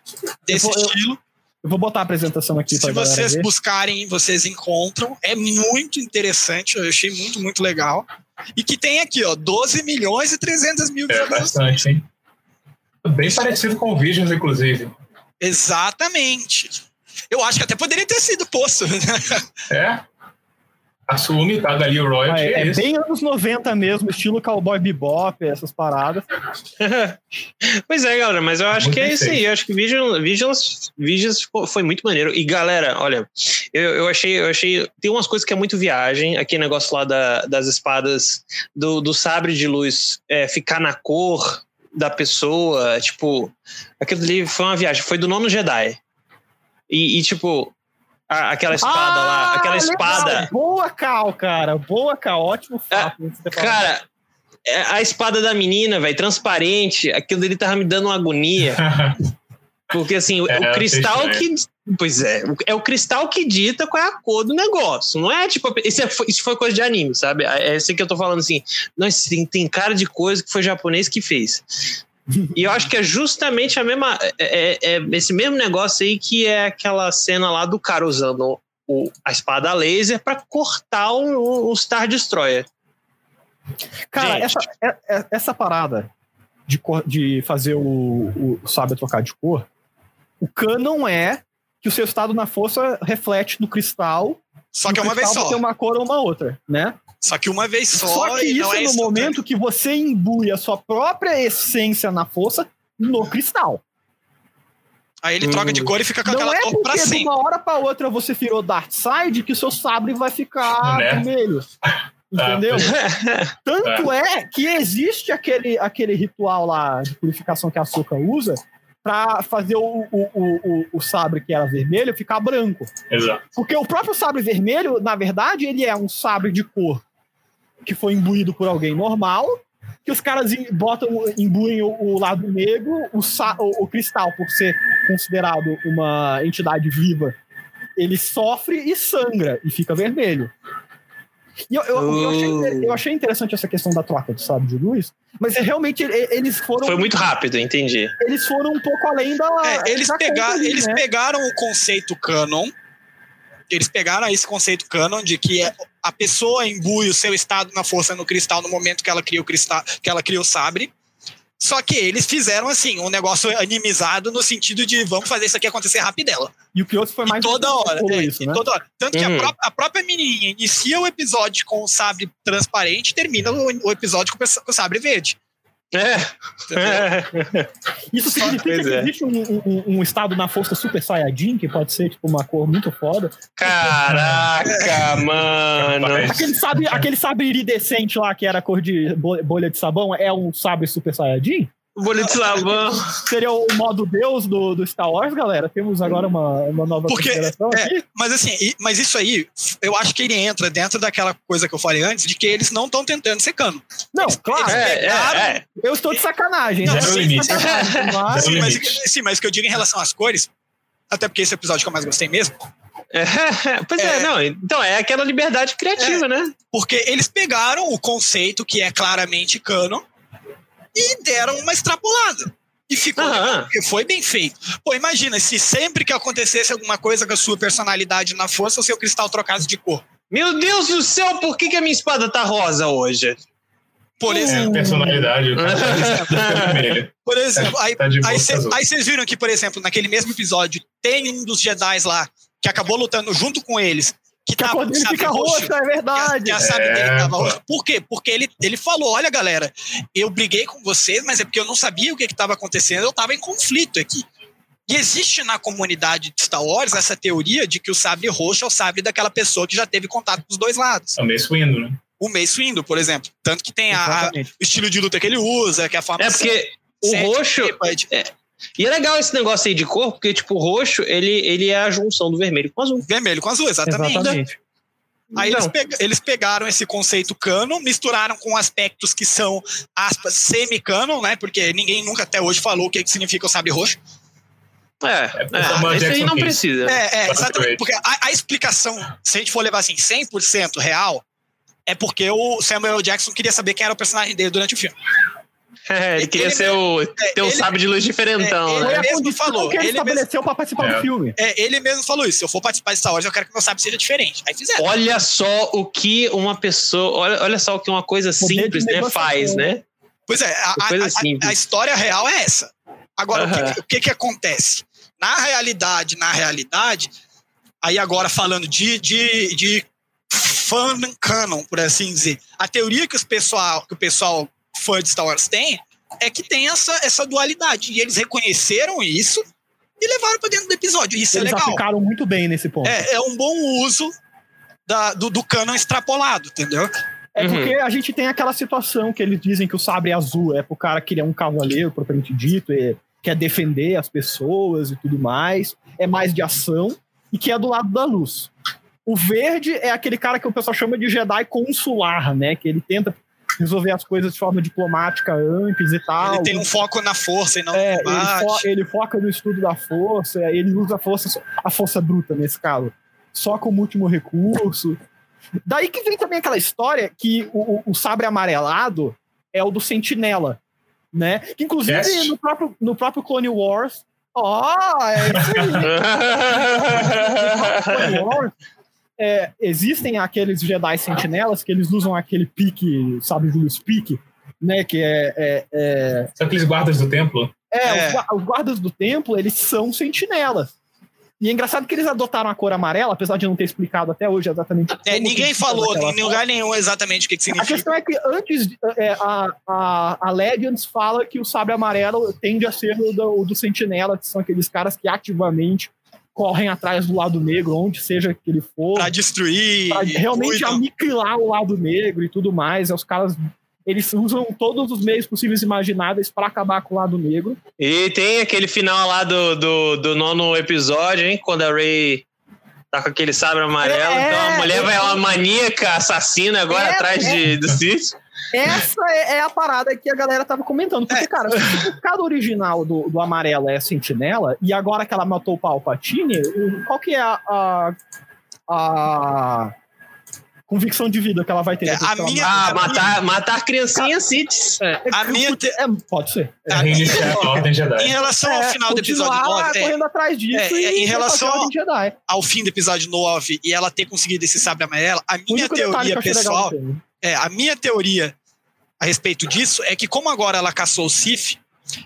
desse Eu vou- eu- estilo. Eu vou botar a apresentação aqui pra Se vocês ver. buscarem, vocês encontram. É muito interessante, eu achei muito, muito legal. E que tem aqui, ó, 12 milhões e 300 mil É visualizações. bastante, hein? Bem parecido com o Visions, inclusive. Exatamente. Eu acho que até poderia ter sido posto. né? É. Assume, paga ali o Ah, royalty, é, é, é bem anos 90 mesmo, estilo Cowboy Bebop, essas paradas. pois é, galera, mas eu acho Muito que é isso aí. Eu acho que Visions, Visions, Visions fo- foi muito maneiro. E galera, olha, eu, eu achei, eu achei. Tem umas coisas que é muito viagem. Aquele negócio lá da- das espadas, do, do sabre de luz é, ficar na cor da pessoa. Tipo, aquilo ali foi uma viagem. Foi do nono Jedi. E, e, tipo, a- aquela espada lá, Ah, aquela legal. espada. Boa, Cal, cara. Boa, Cal. Ótimo fato. você ter falado. Cara, é, a espada da menina, velho, transparente, aquilo ali tava me dando uma agonia. Porque assim, o- É, o cristal que. Pois é, é o cristal que dita qual é a cor do negócio. Não é tipo. Isso, é, isso foi coisa de anime, sabe? É isso que eu tô falando assim. Não, tem, tem cara de coisa que foi japonês que fez. E eu acho que é justamente a mesma. É, é- é esse mesmo negócio aí que é aquela cena lá do cara usando o- a espada laser pra cortar o, o Star Destroyer. Cara, Gente. essa, é- é- essa parada de, cor- de fazer o, o sabre trocar de cor, o canon é que o seu estado na força reflete no cristal. Só que é uma vez só. ter uma cor ou uma outra, né? Só que uma vez só. Só que isso não é é no momento que você imbui a sua própria essência na força no cristal. Aí ele troca de cor e fica com Não aquela é cor pra porque de sempre. uma hora pra outra você virou Dark Side que o seu sabre vai ficar Né? vermelho. Entendeu? Tanto é que existe aquele, aquele ritual lá de purificação que a Açúcar usa pra fazer o, o, o, o, o sabre que era vermelho ficar branco. Exato. Porque o próprio sabre vermelho, na verdade, ele é um sabre de cor que foi imbuído por alguém normal, que os caras botam, imbuem o, o lado negro, o, o, o cristal, por ser considerado uma entidade viva, ele sofre e sangra e fica vermelho. E eu, eu, eu achei, eu achei interessante essa questão da troca do sabre de luz, mas realmente eles foram, Foi muito rápido, entendi. eles foram um pouco além da. É, eles, da pega, ali, eles né? pegaram o conceito canon, eles pegaram esse conceito canon de que é- a pessoa imbui o seu estado na força no cristal no momento que ela cria o cristal, que ela cria o sabre. Só que eles fizeram assim, um negócio animizado no sentido de vamos fazer isso aqui acontecer rapidela. E o Kyoto foi E mais toda hora. é, isso, e né? toda hora. Tanto que a, Uhum. pró- a própria menininha inicia o episódio com o sabre transparente e termina o, o episódio com o pes- com o sabre verde. É. Isso significa que é. existe um, um- um estado na força Super Saiyajin, que pode ser tipo uma cor muito foda. Caraca, mano. Aquele sabre, aquele sabre iridescente lá, que era cor de bo- bolha de sabão, é um sabre Super Saiyajin? Bolha de sabão. Seria o modo Deus do, do Star Wars, galera? Temos agora uma, uma nova Porque, é, aqui. Mas assim, mas isso aí, eu acho que ele entra dentro daquela coisa que eu falei antes, de que eles não estão tentando ser cano. Não, claro, É, é, é. eu estou de sacanagem. Não, né? Sim. Sacanagem, mas- Sim, mas, limite. sim, mas o que eu digo em relação às cores, até porque esse episódio que eu mais gostei mesmo, É, pois é, É. não. Então, é aquela liberdade criativa, né? porque eles pegaram o conceito que é claramente canon e deram uma extrapolada. E ficou porque foi bem feito. Pô, imagina se sempre que acontecesse alguma coisa com a sua personalidade na força, o seu cristal trocasse de cor. Meu Deus do céu, por que, que a minha espada tá rosa hoje? Por É, exemplo, personalidade, tá vermelho. por exemplo, aí Tá aí vocês viram que, por exemplo, naquele mesmo episódio, tem um dos Jedi lá que acabou lutando junto com eles, que Que a cor com dele fica roxo. roxa, é Que a, verdade. que a sabre É, dele tava roxa. Por quê? Porque ele, ele falou: olha, galera, eu briguei com vocês, mas é porque eu não sabia o que estava acontecendo, eu estava em conflito aqui. E existe na comunidade de Star Wars essa teoria de que o sabre roxo é o sabre daquela pessoa que já teve contato com os dois lados. É o Mace Windu, né? O Mace Windu, por exemplo. Tanto que tem a- a- o estilo de luta que ele usa, que é a forma É porque o roxo. pode- E é legal esse negócio aí de cor, porque, tipo, o roxo, ele, ele é a junção do vermelho com o azul. Vermelho com azul, exatamente. Exatamente. Aí eles, pega- eles pegaram esse conceito canon, misturaram com aspectos que são, aspas, semi-canon, né? Porque ninguém nunca até hoje falou o que, que significa o sabre roxo. é, É, é, esse aí não precisa. É, é, exatamente. Porque a, a explicação, se a gente for levar assim, 100% real, é porque o Samuel Jackson queria saber quem era o personagem dele durante o filme. É, ele queria Ele- ser o, ter um ele- sabre de luz diferentão, é, Foi né? ele a mesmo falou, que ele, ele mesmo- estabeleceu pra participar É. do filme. É, ele mesmo falou isso. Se eu for participar de Star Wars, eu quero que meu sabre seja diferente. Aí fizeram. Olha só o que uma pessoa. Olha, olha só o que uma coisa simples né, faz, né? Pois é, a, a- a- a história real é essa. Agora, o, que, Aham. que- o que que acontece? Na realidade, na realidade, aí agora falando de, de, de fan canon, por assim dizer, a teoria que, os pessoal, que o pessoal fã de Star Wars tem é que tem essa, essa dualidade. E eles reconheceram isso e levaram para dentro do episódio. Isso Eles é legal. aplicaram muito bem nesse ponto. É, é um bom uso da- do, do canon extrapolado, entendeu? É Uhum. porque a gente tem aquela situação que eles dizem que o sabre azul é pro cara que ele é um cavaleiro, propriamente dito, e quer defender as pessoas e tudo mais, é mais de ação, e que é do lado da luz. O verde é aquele cara que o pessoal chama de Jedi consular, né? Que ele tenta resolver as coisas de forma diplomática antes e tal. Ele tem um foco na força e não É, no ele, fo- ele foca no estudo da força, ele usa a força, a força bruta nesse caso, só como último recurso. Daí que vem também aquela história que o, o- o sabre amarelado é o do Sentinela, né? Que inclusive Yes. no próprio, no próprio Clone Wars. Ó, é isso aí. É, existem aqueles Jedi Sentinelas que eles usam aquele pique, sabe, Julius Pique, né? Que é- é, é São aqueles guardas do templo. é, É. Os, gua- os guardas do templo, eles são sentinelas. E é engraçado que eles adotaram a cor amarela, apesar de não ter explicado até hoje exatamente. É, ninguém falou em lugar nenhum exatamente o que, que A significa. questão é que antes, é, a, a, a Legends fala que o sabre amarelo tende a ser o do, o do sentinela, que são aqueles caras que ativamente correm atrás do lado negro, onde seja que ele for, Pra destruir. pra realmente cuidam. aniquilar o lado negro e tudo mais. É, os caras, eles usam todos os meios possíveis e imagináveis para acabar com o lado negro. E tem aquele final lá do, do, do nono episódio, hein? Quando a Ray tá com aquele sabre amarelo. É, então a mulher é. vai uma maníaca assassina agora É, atrás é. de, do Sith. Essa é, é a parada que a galera tava comentando. Porque, É. cara, se o significado original do, do amarelo é sentinela, e agora que ela matou o Palpatine, qual que é a, a, a convicção de vida que ela vai ter? É, a minha-? Ah, matar, matar criancinhas Siths. É, a minha te- é, pode ser. A Reiniciar a Ordem Em relação ao É, final do episódio continuar 9, é, correndo atrás disso É, é, e em relação fazer a Ordem Jedi. ao fim do episódio 9 e ela ter conseguido esse sabre amarelo, a minha teoria pessoal, é, a minha teoria a respeito disso é que como agora ela caçou o Sif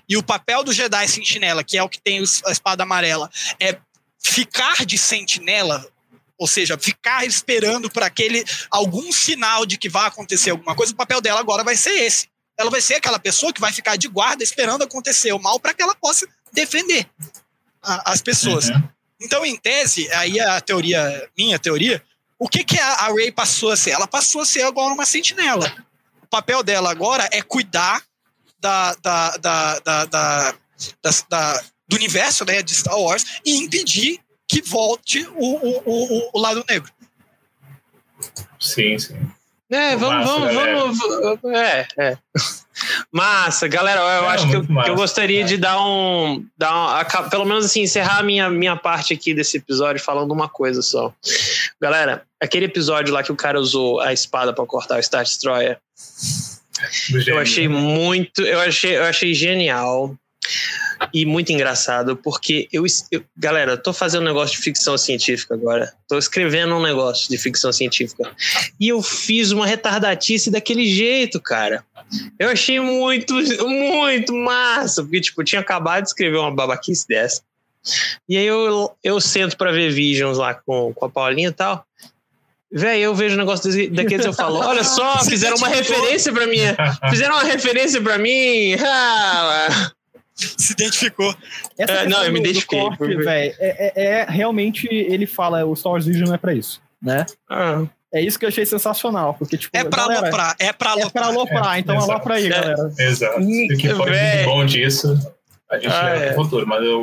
e o papel do Jedi Sentinela, que é o que tem a espada amarela, é ficar de sentinela, ou seja, ficar esperando para aquele algum sinal de que vai acontecer alguma coisa, o papel dela agora vai ser esse. Ela vai ser aquela pessoa que vai ficar de guarda esperando acontecer o mal para que ela possa defender a- as pessoas. Uhum. Então, em tese, aí a teoria, minha teoria, o que, que a, a Ray passou a ser? Ela passou a ser agora uma sentinela. O papel dela agora é cuidar da, da, da, da, da, da do universo né, de Star Wars e impedir que volte o, o, o, o lado negro. Sim, sim. É, vamos, Massa, vamos, vamos. É, é. Massa, galera. Eu É, acho que eu, massa, que eu gostaria de dar um, dar um. Pelo menos assim, encerrar a minha, minha parte aqui desse episódio falando uma coisa só. Galera, aquele episódio lá que o cara usou a espada pra cortar o Star Destroyer, eu achei muito. Eu achei, eu achei genial. E muito engraçado, porque eu, eu. Galera, eu tô fazendo um negócio de ficção científica agora. Tô escrevendo um negócio de ficção científica. E eu fiz uma retardatice daquele jeito, cara. Eu achei muito, muito massa. Porque, tipo, eu tinha acabado de escrever uma babaquice dessa. E aí eu, eu sento pra ver Visions lá com, com a Paulinha e tal. Véi, eu vejo um negócio desse- daqueles eu falo: olha só, Você fizeram uma referência pra mim. Fizeram uma referência pra mim. Ah, Se identificou. Essa É, não, eu me identifiquei. corte, véi, é, é- é realmente ele fala o Star Wars Vision não é pra isso, né? ah. É isso que eu achei sensacional, porque tipo, É pra galera, aloprar, é pra é pra aloprar. aloprar, então exato. alopra aí, É. galera. Exato. O que pode ser bom disso, a gente Ah, leva é. pro futuro, mas eu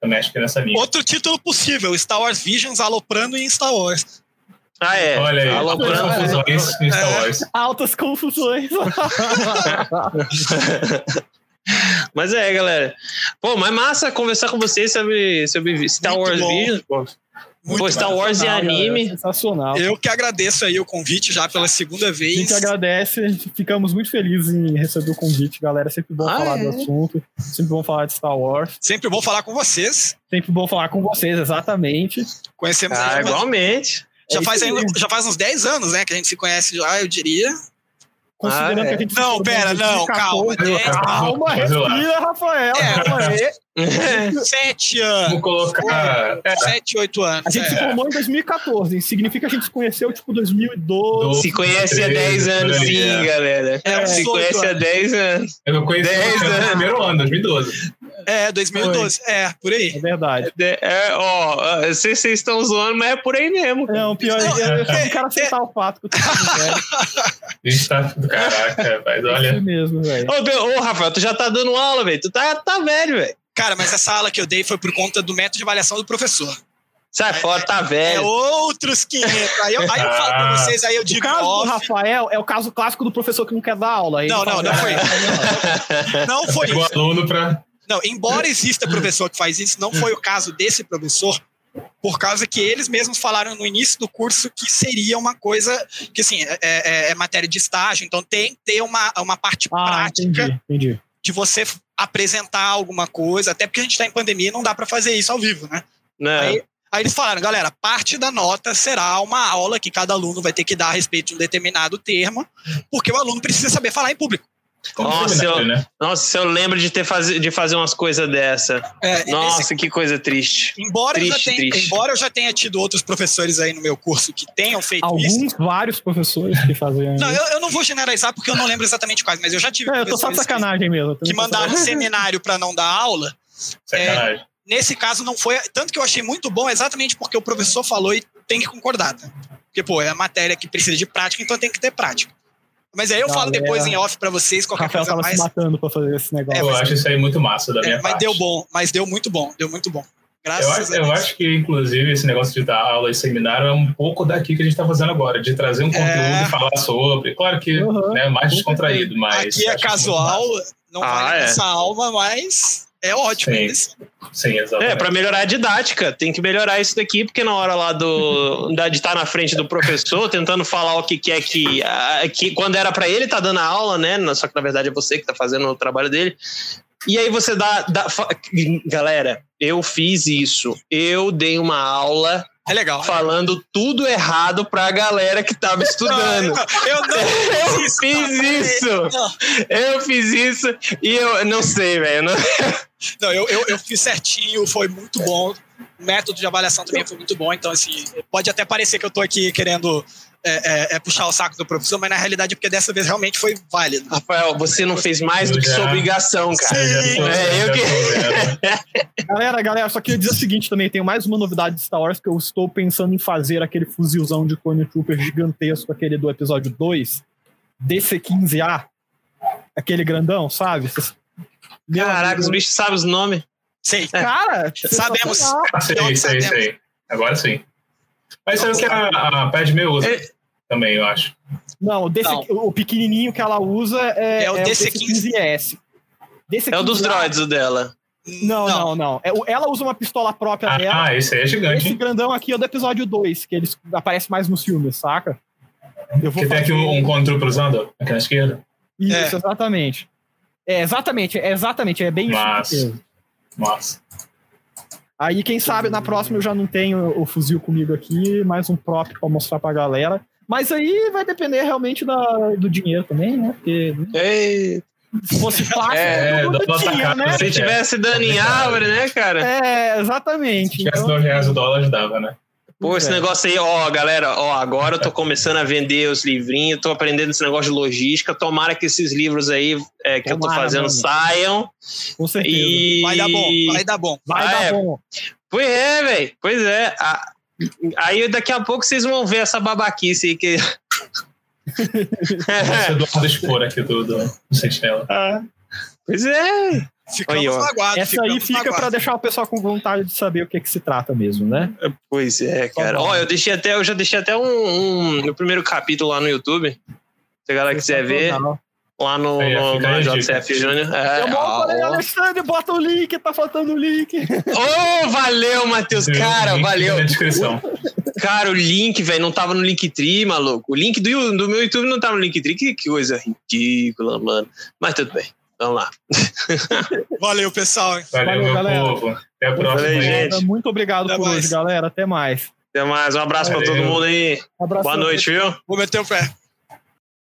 também acho que é nessa linha. Outro título possível, Star Wars Visions aloprando em Star Wars. Ah, é. Olha aí, Aloprando. altas confusões em Star É. Wars. Altas confusões. Mas é, galera. Pô, mas massa conversar com vocês sobre, sobre Star Muito Wars. Visions, pô. Muito Pô, Star. Wars e Sensacional, galera, anime. Sensacional. Eu que agradeço aí o convite já pela segunda A vez. gente agradece, ficamos muito felizes em receber o convite, galera. É sempre bom Ah, falar é? do assunto, sempre bom falar de Star Wars, Sempre bom falar com vocês. sempre bom falar com vocês, exatamente. Conhecemos Ah, igualmente. já, É faz já faz uns 10 anos, né, que a gente se conhece já, eu diria. Considerando Ah, é. que a gente se Não, pera, não, 2014. calma. É, Calma, respira, Rafael. É. Sete anos. Vamos colocar. É, Sete, oito anos. A gente se é. formou em 2014, significa que a gente se conheceu tipo 2012. Se conhece há 10 anos, sim, é. galera. É, Se conhece há anos. 10 anos. eu conheci Dez você no anos. primeiro ano, 2012. É, 2012. É, por aí. É verdade. É, é, ó, eu sei se vocês estão zoando, mas é por aí mesmo. Não, pior, Não, eu, eu só é- não quero aceitar o fato que eu tô gente tá do caraca, mas É olha. isso mesmo, velho. Ô, ô, Rafael, tu já tá dando aula, velho. Tu tá, tá velho, velho. Cara, mas essa aula que eu dei foi por conta do método de avaliação do professor. Sai fora, tá É velho. outros 500. Aí eu, aí eu falo pra Ah. vocês, aí eu O digo caso do off. Rafael é o caso clássico do professor que não quer dar aula. Aí Não, ele não, fala, não foi. "Ah, Não foi Pegou aluno pra. Não, embora exista professor que faz isso, não foi o caso desse professor, por causa que eles mesmos falaram no início do curso que seria uma coisa que, assim, é, é- é matéria de estágio, então tem que ter uma, uma parte Ah, prática entendi, entendi. de você apresentar alguma coisa, até porque a gente está em pandemia e não dá para fazer isso ao vivo, né? Não. Aí, aí eles falaram, galera, parte da nota será uma aula que cada aluno vai ter que dar a respeito de um determinado termo, porque o aluno precisa saber falar em público. Como Nossa, eu- né? Nossa, eu lembro de, ter faz... de fazer umas coisas dessa. É, Nossa, nesse- que coisa triste. embora, eu já triste, tenha, triste. embora eu já tenha tido outros professores aí no meu curso que tenham feito isso, Alguns, vários professores que faziam Não, isso. eu, eu não vou generalizar porque eu não lembro exatamente quais, mas eu já tive É, eu tô só de professores que, sacanagem mesmo. eu que mandaram um sacanagem. seminário para não dar aula. Sacanagem. Nesse caso não foi, tanto que eu achei muito bom exatamente porque o professor falou e tem que concordar, tá? Porque pô, é a matéria que precisa de prática, então tem que ter prática. Mas aí eu falo Galera. depois em off para vocês O qualquer Rafael coisa tava mais. se matando pra fazer esse negócio. É, eu mas- acho isso aí muito massa da minha É, mas parte. deu bom, mas deu muito bom, deu muito bom. Graças Eu a acho, Deus. eu acho que, inclusive, esse negócio de dar aula e seminário é um pouco daqui que a gente está fazendo agora, de trazer um conteúdo É. e falar sobre. Claro que Uhum. né, mais descontraído, mas. Aqui é casual, não Ah, vai é. nessa alma, mas é ótimo. Sim. Que- Sim, exatamente. É, pra melhorar a didática. Tem que melhorar isso daqui, porque na hora lá do da- de estar na frente do professor, tentando falar o que quer que, ah, que quando era pra ele tá dando a aula, né? Só que na verdade é você que tá fazendo o trabalho dele. E aí você dá, dá fa- galera, eu fiz isso. Eu dei uma aula É legal. falando tudo errado pra galera que tava estudando. Eu não Eu fiz isso! Não. Eu fiz isso e eu não sei, velho. não- Não, eu, eu, eu fiz certinho, foi muito bom. O método de avaliação também foi muito bom. Então, assim, pode até parecer que eu tô aqui querendo é, é, é, puxar o saco do professor, mas na realidade é porque dessa vez realmente foi válido. Rafael, você não fez mais do que sua obrigação, cara. Tô- É, eu que- tô vendo. Galera, galera, só queria dizer o seguinte também: tenho mais uma novidade de Star Wars que eu estou pensando em fazer aquele fuzilzão de Clone Trooper gigantesco, aquele do episódio 2, DC-15A. Aquele grandão, sabe? Caraca, os bichos sabem os nomes. Sei. Cara, Sabemos. Ah, sei, sei, sabemos. sei. Agora sim. Mas isso é o que a, a Padme usa É. também, eu acho. Não, o, DC, Não. o pequenininho que ela usa é, É o DC-15S. É o dos DC-15S. droids, o dela. Não, não, não. É o- ela usa uma pistola própria dela. Ah, esse aí é gigante, Esse hein? grandão aqui é do episódio 2, que eles aparece mais nos filmes, saca? Eu vou Que tem aqui fazer- um, um controle usando aqui na esquerda. Isso, É. exatamente. É, exatamente, é exatamente, é bem Mas- isso. Nossa. Aí, quem sabe, na próxima eu já não tenho o fuzil comigo aqui, mais um prop pra mostrar pra galera. Mas aí vai depender realmente da, do dinheiro também, né? Porque Ei, se fosse fácil, É, todo mundo tinha, né? se tivesse dano em árvore, né, cara? É, exatamente. Se tivesse Então, dois reais o dólar, ajudava, né? Pô, esse é. negócio aí, ó, galera, ó, agora eu tô começando a vender os livrinhos, tô aprendendo esse negócio de logística. Tomara que esses livros aí é, que eu tô Tomara, fazendo mano. saiam. com certeza. E. Vai dar bom, vai dar bom. Vai Ah, dar é. bom. Pois é, velho. Pois é. Ah, Aí daqui a pouco vocês vão ver essa babaquice aí que. Esse é do expor aqui do, do, do Sentinela. pois é. Ficamos Aí, ó. Essa aí fica pra aguardo. deixar o pessoal com vontade de saber o que, que se trata mesmo, né? Pois é, cara. Tá bom. Ó, eu deixei até, eu já deixei até um, um no primeiro capítulo lá no YouTube. Se a galera quiser ver, Sensacional. lá no, Aí, no, no JCF. Júnior. É, Eu ó, falei, ó. Alexandre, bota o link, tá faltando o link. Ô, valeu, Matheus. Cara, Link valeu. Na descrição. Cara, o link, velho, não tava no Linktree, maluco. O link do, do meu YouTube não tava no Linktree. Que, que coisa ridícula, mano. Mas tudo bem. Vamos lá. Valeu, pessoal. Valeu, Valeu, meu galera. povo. Até a próxima. Valeu, gente. Muito obrigado Até por mais. hoje, galera. Até mais. Até mais. Um abraço pra Valeu. todo mundo aí. Um abraço. Boa noite, viu? Vou meter o pé.